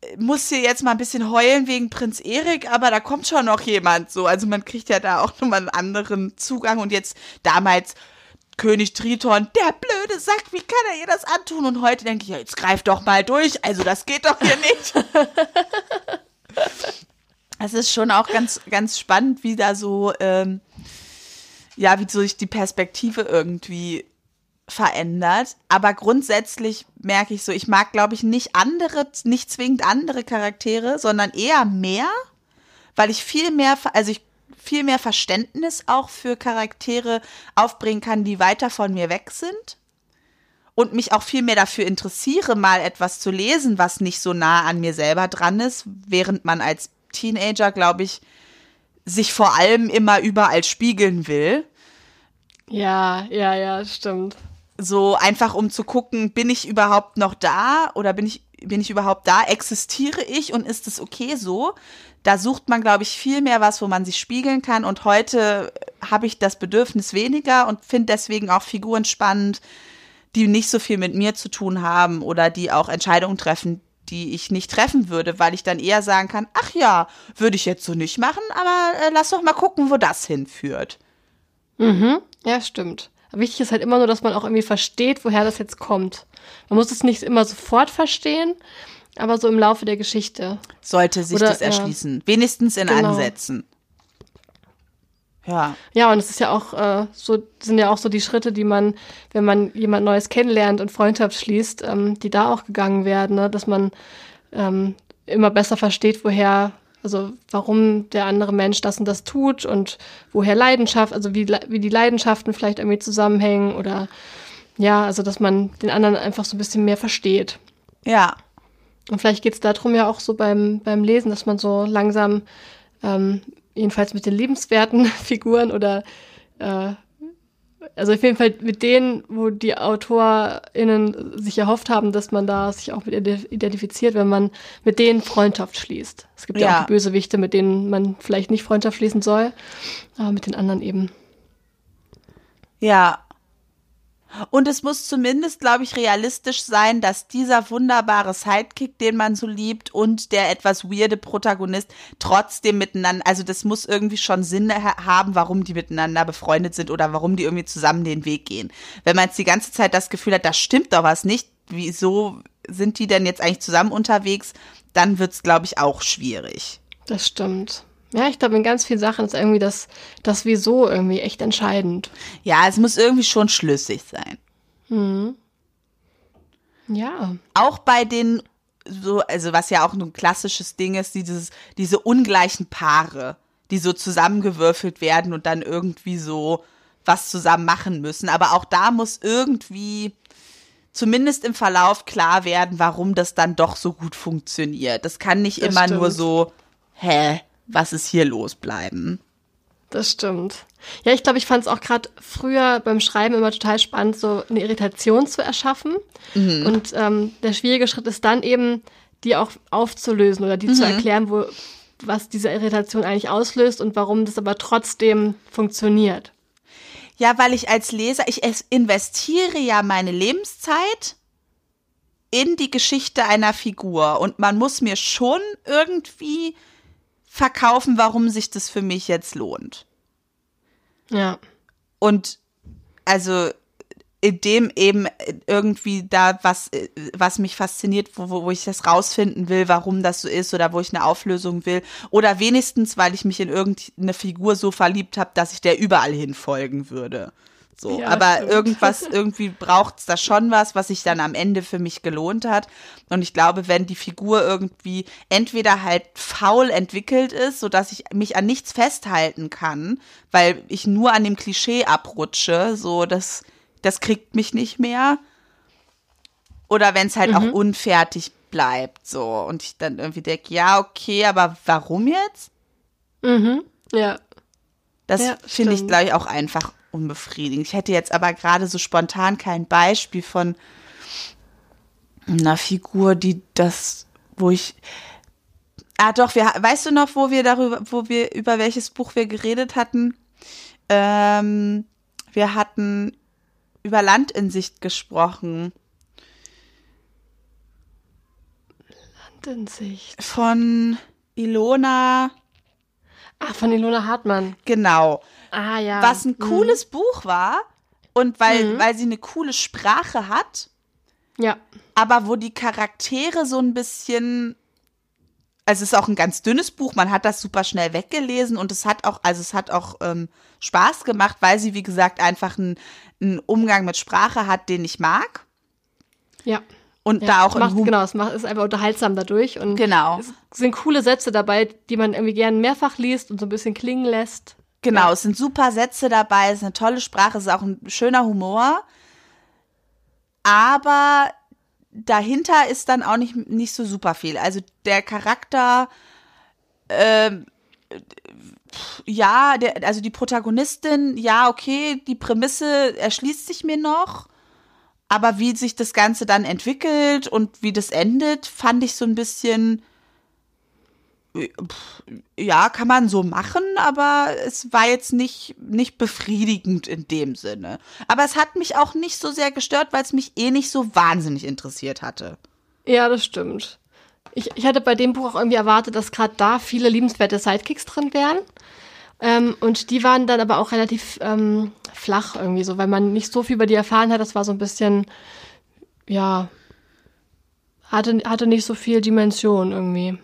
äh, muss hier jetzt mal ein bisschen heulen wegen Prinz Erik, aber da kommt schon noch jemand so. Also man kriegt ja da auch nochmal einen anderen Zugang. Und jetzt damals König Triton, der blöde Sack, wie kann er ihr das antun? Und heute denke ich, ja, jetzt greif doch mal durch. Also das geht doch hier nicht. Es ist schon auch ganz, ganz spannend, wie da so, ähm, ja, wie so sich die Perspektive irgendwie verändert. Aber grundsätzlich merke ich so, ich mag, glaube ich, nicht andere, nicht zwingend andere Charaktere, sondern eher mehr, weil ich viel mehr, also ich viel mehr Verständnis auch für Charaktere aufbringen kann, die weiter von mir weg sind. Und mich auch viel mehr dafür interessiere, mal etwas zu lesen, was nicht so nah an mir selber dran ist, während man als Teenager, glaube ich, sich vor allem immer überall spiegeln will. Ja, ja, ja, stimmt. So einfach um zu gucken, bin ich überhaupt noch da oder bin ich, bin ich überhaupt da? Existiere ich und ist es okay so? Da sucht man, glaube ich, viel mehr was, wo man sich spiegeln kann. Und heute habe ich das Bedürfnis weniger und finde deswegen auch Figuren spannend, die nicht so viel mit mir zu tun haben oder die auch Entscheidungen treffen, die ich nicht treffen würde, weil ich dann eher sagen kann, ach ja, würde ich jetzt so nicht machen, aber äh, lass doch mal gucken, wo das hinführt. Mhm. Ja, stimmt. Wichtig ist halt immer nur, dass man auch irgendwie versteht, woher das jetzt kommt. Man muss es nicht immer sofort verstehen, aber so im Laufe der Geschichte. Sollte sich Oder, das erschließen. Wenigstens in Genau. Ansätzen. Ja. Ja, und es ist ja auch äh, so, sind ja auch so die Schritte, die man, wenn man jemand Neues kennenlernt und Freundschaft schließt, ähm, die da auch gegangen werden, ne? dass man ähm, immer besser versteht, woher, also warum der andere Mensch das und das tut und woher Leidenschaft, also wie, wie die Leidenschaften vielleicht irgendwie zusammenhängen oder ja, also dass man den anderen einfach so ein bisschen mehr versteht. Ja. Und vielleicht geht es darum ja auch so beim, beim Lesen, dass man so langsam, ähm, jedenfalls mit den liebenswerten Figuren oder äh, also auf jeden Fall mit denen, wo die AutorInnen sich erhofft haben, dass man da sich auch mit ide- identifiziert, wenn man mit denen Freundschaft schließt. Es gibt ja, Ja. auch die Bösewichte, mit denen man vielleicht nicht Freundschaft schließen soll, aber mit den anderen eben. Ja. Und es muss zumindest, glaube ich, realistisch sein, dass dieser wunderbare Sidekick, den man so liebt, und der etwas weirde Protagonist trotzdem miteinander, also das muss irgendwie schon Sinn ha haben, warum die miteinander befreundet sind oder warum die irgendwie zusammen den Weg gehen. Wenn man jetzt die ganze Zeit das Gefühl hat, da stimmt doch was nicht, wieso sind die denn jetzt eigentlich zusammen unterwegs, dann wird's, glaube ich, auch schwierig. Das stimmt. Ja, ich glaube, in ganz vielen Sachen ist irgendwie das, das Wieso irgendwie echt entscheidend. Ja, es muss irgendwie schon schlüssig sein. Ja. auch bei den so, also was ja auch ein klassisches Ding ist, dieses, diese ungleichen Paare, die so zusammengewürfelt werden und dann irgendwie so was zusammen machen müssen. Aber auch da muss irgendwie zumindest im Verlauf klar werden, warum das dann doch so gut funktioniert. Das kann nicht Das immer nur stimmt. so, hä, was ist hier los bleiben? Das stimmt. Ja, ich glaube, ich fand es auch gerade früher beim Schreiben immer total spannend, so eine Irritation zu erschaffen. Und ähm, der schwierige Schritt ist dann eben, die auch aufzulösen oder die zu erklären, wo, was diese Irritation eigentlich auslöst und warum das aber trotzdem funktioniert. Ja, weil ich als Leser, ich es investiere ja meine Lebenszeit in die Geschichte einer Figur und man muss mir schon irgendwie verkaufen, warum sich das für mich jetzt lohnt. Ja. Und also indem eben irgendwie da was, was mich fasziniert, wo wo ich das rausfinden will, warum das so ist oder wo ich eine Auflösung will. Oder wenigstens, weil ich mich in irgendeine Figur so verliebt habe, dass ich der überall hin folgen würde. So, Ja, aber stimmt. irgendwas, irgendwie braucht's da schon was, was sich dann am Ende für mich gelohnt hat. Und ich glaube, wenn die Figur irgendwie entweder halt faul entwickelt ist, so dass ich mich an nichts festhalten kann, weil ich nur an dem Klischee abrutsche, so das, das kriegt mich nicht mehr. Oder wenn es halt auch unfertig bleibt, so und ich dann irgendwie denke, ja, okay, aber warum jetzt? Mhm. Ja. Das Ja, finde ich, glaube ich, auch einfach unbefriedigend. Ich hätte jetzt aber gerade so spontan kein Beispiel von einer Figur, die das, wo ich. Ah, doch, wir, weißt du noch, wo wir darüber, wo wir, über welches Buch wir geredet hatten? Ähm, wir hatten über Land in Sicht gesprochen. Hand in Sicht. Von Ilona, Ah, von Ilona Hartmann. genau. Ah, ja. was ein Mhm. cooles Buch war und weil, weil sie eine coole Sprache hat, Ja. aber wo die Charaktere so ein bisschen also es ist auch ein ganz dünnes Buch, man hat das super schnell weggelesen und es hat auch, also es hat auch ähm, Spaß gemacht, weil sie, wie gesagt, einfach einen, einen Umgang mit Sprache hat, den ich mag. Ja. Und ja, da auch es macht, genau, es macht, ist einfach unterhaltsam dadurch und Genau. es sind coole Sätze dabei, die man irgendwie gerne mehrfach liest und so ein bisschen klingen lässt. Genau, es sind super Sätze dabei, es ist eine tolle Sprache, es ist auch ein schöner Humor. Aber dahinter ist dann auch nicht, nicht so super viel. Also der Charakter, ähm, ja, der, also die Protagonistin, ja, okay, die Prämisse erschließt sich mir noch. Aber wie sich das Ganze dann entwickelt und wie das endet, fand ich so ein bisschen, ja, kann man so machen, aber es war jetzt nicht, nicht befriedigend in dem Sinne. Aber es hat mich auch nicht so sehr gestört, weil es mich eh nicht so wahnsinnig interessiert hatte. Ja, das stimmt. Ich, ich hatte bei dem Buch auch irgendwie erwartet, dass gerade da viele liebenswerte Sidekicks drin wären. Ähm, und die waren dann aber auch relativ ähm, flach irgendwie so, weil man nicht so viel über die erfahren hat. Das war so ein bisschen, ja, hatte, hatte nicht so viel Dimension irgendwie.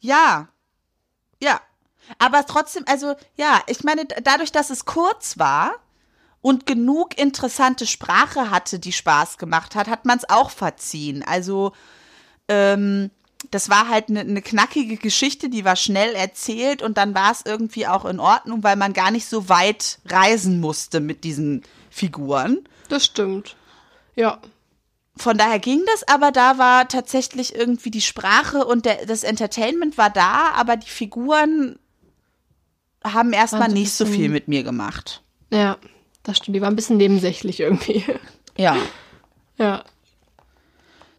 Ja. Ja. Aber trotzdem, also, ja, ich meine, dadurch, dass es kurz war und genug interessante Sprache hatte, die Spaß gemacht hat, hat man es auch verziehen. Also, ähm, das war halt eine ne knackige Geschichte, die war schnell erzählt und dann war es irgendwie auch in Ordnung, weil man gar nicht so weit reisen musste mit diesen Figuren. Das stimmt. Ja. Von daher ging das, aber da war tatsächlich irgendwie die Sprache und der, das Entertainment war da, aber die Figuren haben erstmal Waren nicht so viel mit mir gemacht. Ja, das stimmt. Die war ein bisschen nebensächlich irgendwie. Ja, ja.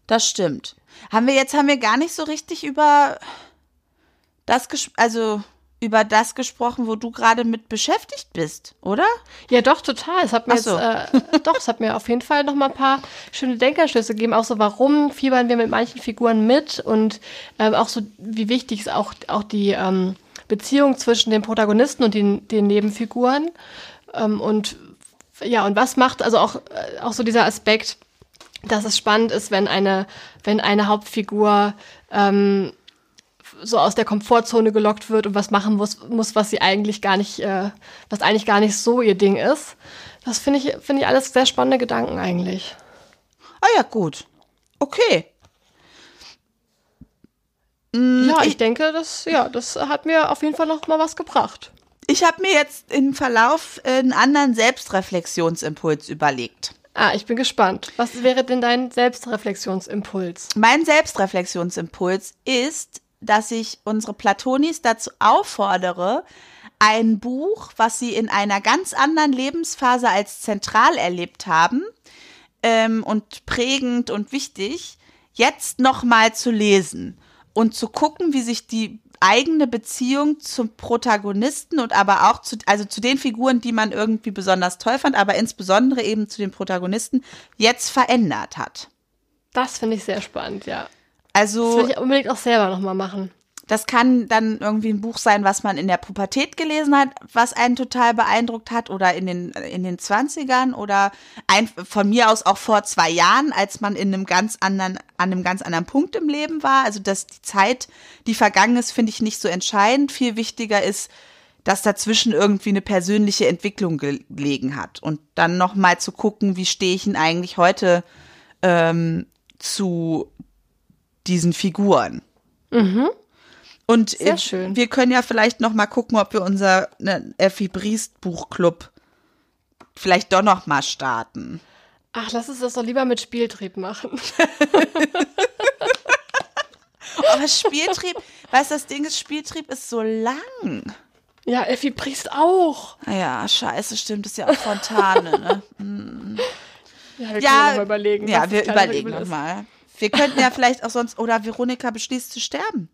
Das stimmt. Haben wir jetzt haben wir gar nicht so richtig über das also über das gesprochen, wo du gerade mit beschäftigt bist, oder? Ja, doch, total. Es hat mir so. jetzt, äh, doch, es hat mir auf jeden Fall noch mal ein paar schöne Denkanstöße gegeben. Auch so, warum fiebern wir mit manchen Figuren mit und ähm, auch so, wie wichtig ist auch, auch die ähm, Beziehung zwischen den Protagonisten und den, den Nebenfiguren. Ähm, und ja, und was macht, also auch, äh, auch so dieser Aspekt, dass es spannend ist, wenn eine, wenn eine Hauptfigur ähm, so aus der Komfortzone gelockt wird und was machen muss, muss was sie eigentlich gar nicht, äh, was eigentlich gar nicht so ihr Ding ist. Das finde ich, finde ich alles sehr spannende Gedanken eigentlich. Ah ja, gut. Okay. ja, ich, denke, das, ja, das hat mir auf jeden Fall noch mal was gebracht. Ich habe mir jetzt im Verlauf einen anderen Selbstreflexionsimpuls überlegt. Ah, ich bin gespannt. Was wäre denn dein Selbstreflexionsimpuls? Mein Selbstreflexionsimpuls ist, dass ich unsere Platonis dazu auffordere, ein Buch, was sie in einer ganz anderen Lebensphase als zentral erlebt haben ähm, und prägend und wichtig, jetzt nochmal zu lesen und zu gucken, wie sich die eigene Beziehung zum Protagonisten und aber auch zu, also zu den Figuren, die man irgendwie besonders toll fand, aber insbesondere eben zu den Protagonisten jetzt verändert hat. Das finde ich sehr spannend, ja. Also Das will ich unbedingt auch selber noch mal machen. Das kann dann irgendwie ein Buch sein, was man in der Pubertät gelesen hat, was einen total beeindruckt hat oder in den, in den 20ern oder ein, von mir aus auch vor zwei Jahren, als man in einem ganz anderen, an einem ganz anderen Punkt im Leben war. Also, dass die Zeit, die vergangen ist, finde ich nicht so entscheidend. Viel wichtiger ist, dass dazwischen irgendwie eine persönliche Entwicklung gelegen hat. Und dann nochmal zu gucken, wie stehe ich denn eigentlich heute ähm, zu diesen Figuren. Und Sehr äh, schön. wir können ja vielleicht noch mal gucken, ob wir unser ne, Effi Briest Buchclub vielleicht doch noch mal starten. Ach, lass uns das doch lieber mit Spieltrieb machen. Aber Spieltrieb, weißt du, das Ding ist, Spieltrieb ist so lang. Ja, Effi Priest auch. Ja, scheiße, stimmt, ist ja auch Fontane, ne? Ja, wir Ja, können mal überlegen. ja, wir überlegen Übel noch ist. mal. Wir könnten ja vielleicht auch sonst, oder Veronika beschließt zu sterben.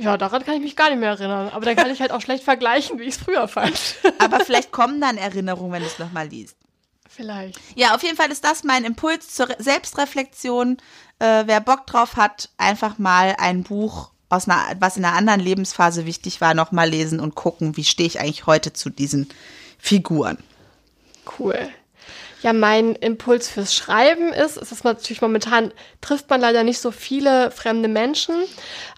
Ja, daran kann ich mich gar nicht mehr erinnern. Aber dann kann ich halt auch schlecht vergleichen, wie ich es früher fand. Aber vielleicht kommen dann Erinnerungen, wenn du es noch mal liest. Vielleicht. Ja, auf jeden Fall ist das mein Impuls zur Re Selbstreflexion. Äh, wer Bock drauf hat, einfach mal ein Buch, aus einer, was in einer anderen Lebensphase wichtig war, nochmal lesen und gucken, wie stehe ich eigentlich heute zu diesen Figuren. Cool. Ja, mein Impuls fürs Schreiben ist, ist natürlich momentan, trifft man leider nicht so viele fremde Menschen,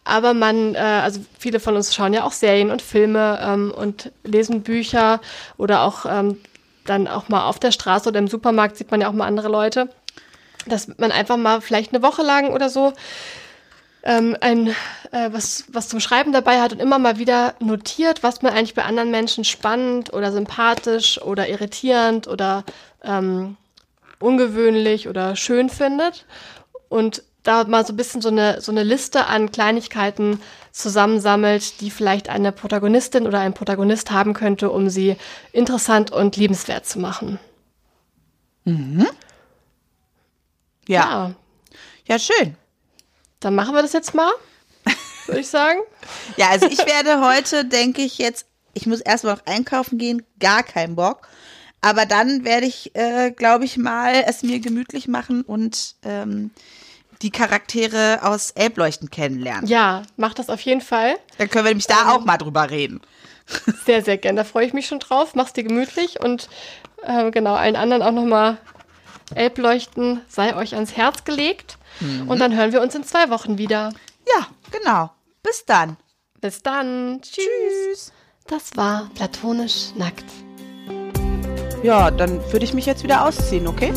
aber man, äh, also viele von uns schauen ja auch Serien und Filme ähm, und lesen Bücher oder auch ähm, dann auch mal auf der Straße oder im Supermarkt sieht man ja auch mal andere Leute, dass man einfach mal vielleicht eine Woche lang oder so ähm, ein, äh, was, was zum Schreiben dabei hat und immer mal wieder notiert, was man eigentlich bei anderen Menschen spannend oder sympathisch oder irritierend oder ähm, ungewöhnlich oder schön findet. Und da mal so ein bisschen so eine, so eine Liste an Kleinigkeiten zusammensammelt, die vielleicht eine Protagonistin oder ein Protagonist haben könnte, um sie interessant und liebenswert zu machen. Mhm. Ja. ja. Ja, schön. Dann machen wir das jetzt mal, würde ich sagen. ja, also ich werde heute, denke ich jetzt, ich muss erstmal noch einkaufen gehen, gar keinen Bock. Aber dann werde ich, äh, glaube ich, mal es mir gemütlich machen und ähm, die Charaktere aus Elbleuchten kennenlernen. Ja, mach das auf jeden Fall. Dann können wir nämlich da ähm, auch mal drüber reden. Sehr, sehr gern. Da freue ich mich schon drauf. Mach's dir gemütlich und äh, genau allen anderen auch nochmal Elbleuchten sei euch ans Herz gelegt. Mhm. Und dann hören wir uns in zwei Wochen wieder. Ja, genau. Bis dann. Bis dann. Tschüss. Tschüss. Das war platonisch nackt. Ja, dann würde ich mich jetzt wieder ausziehen, okay?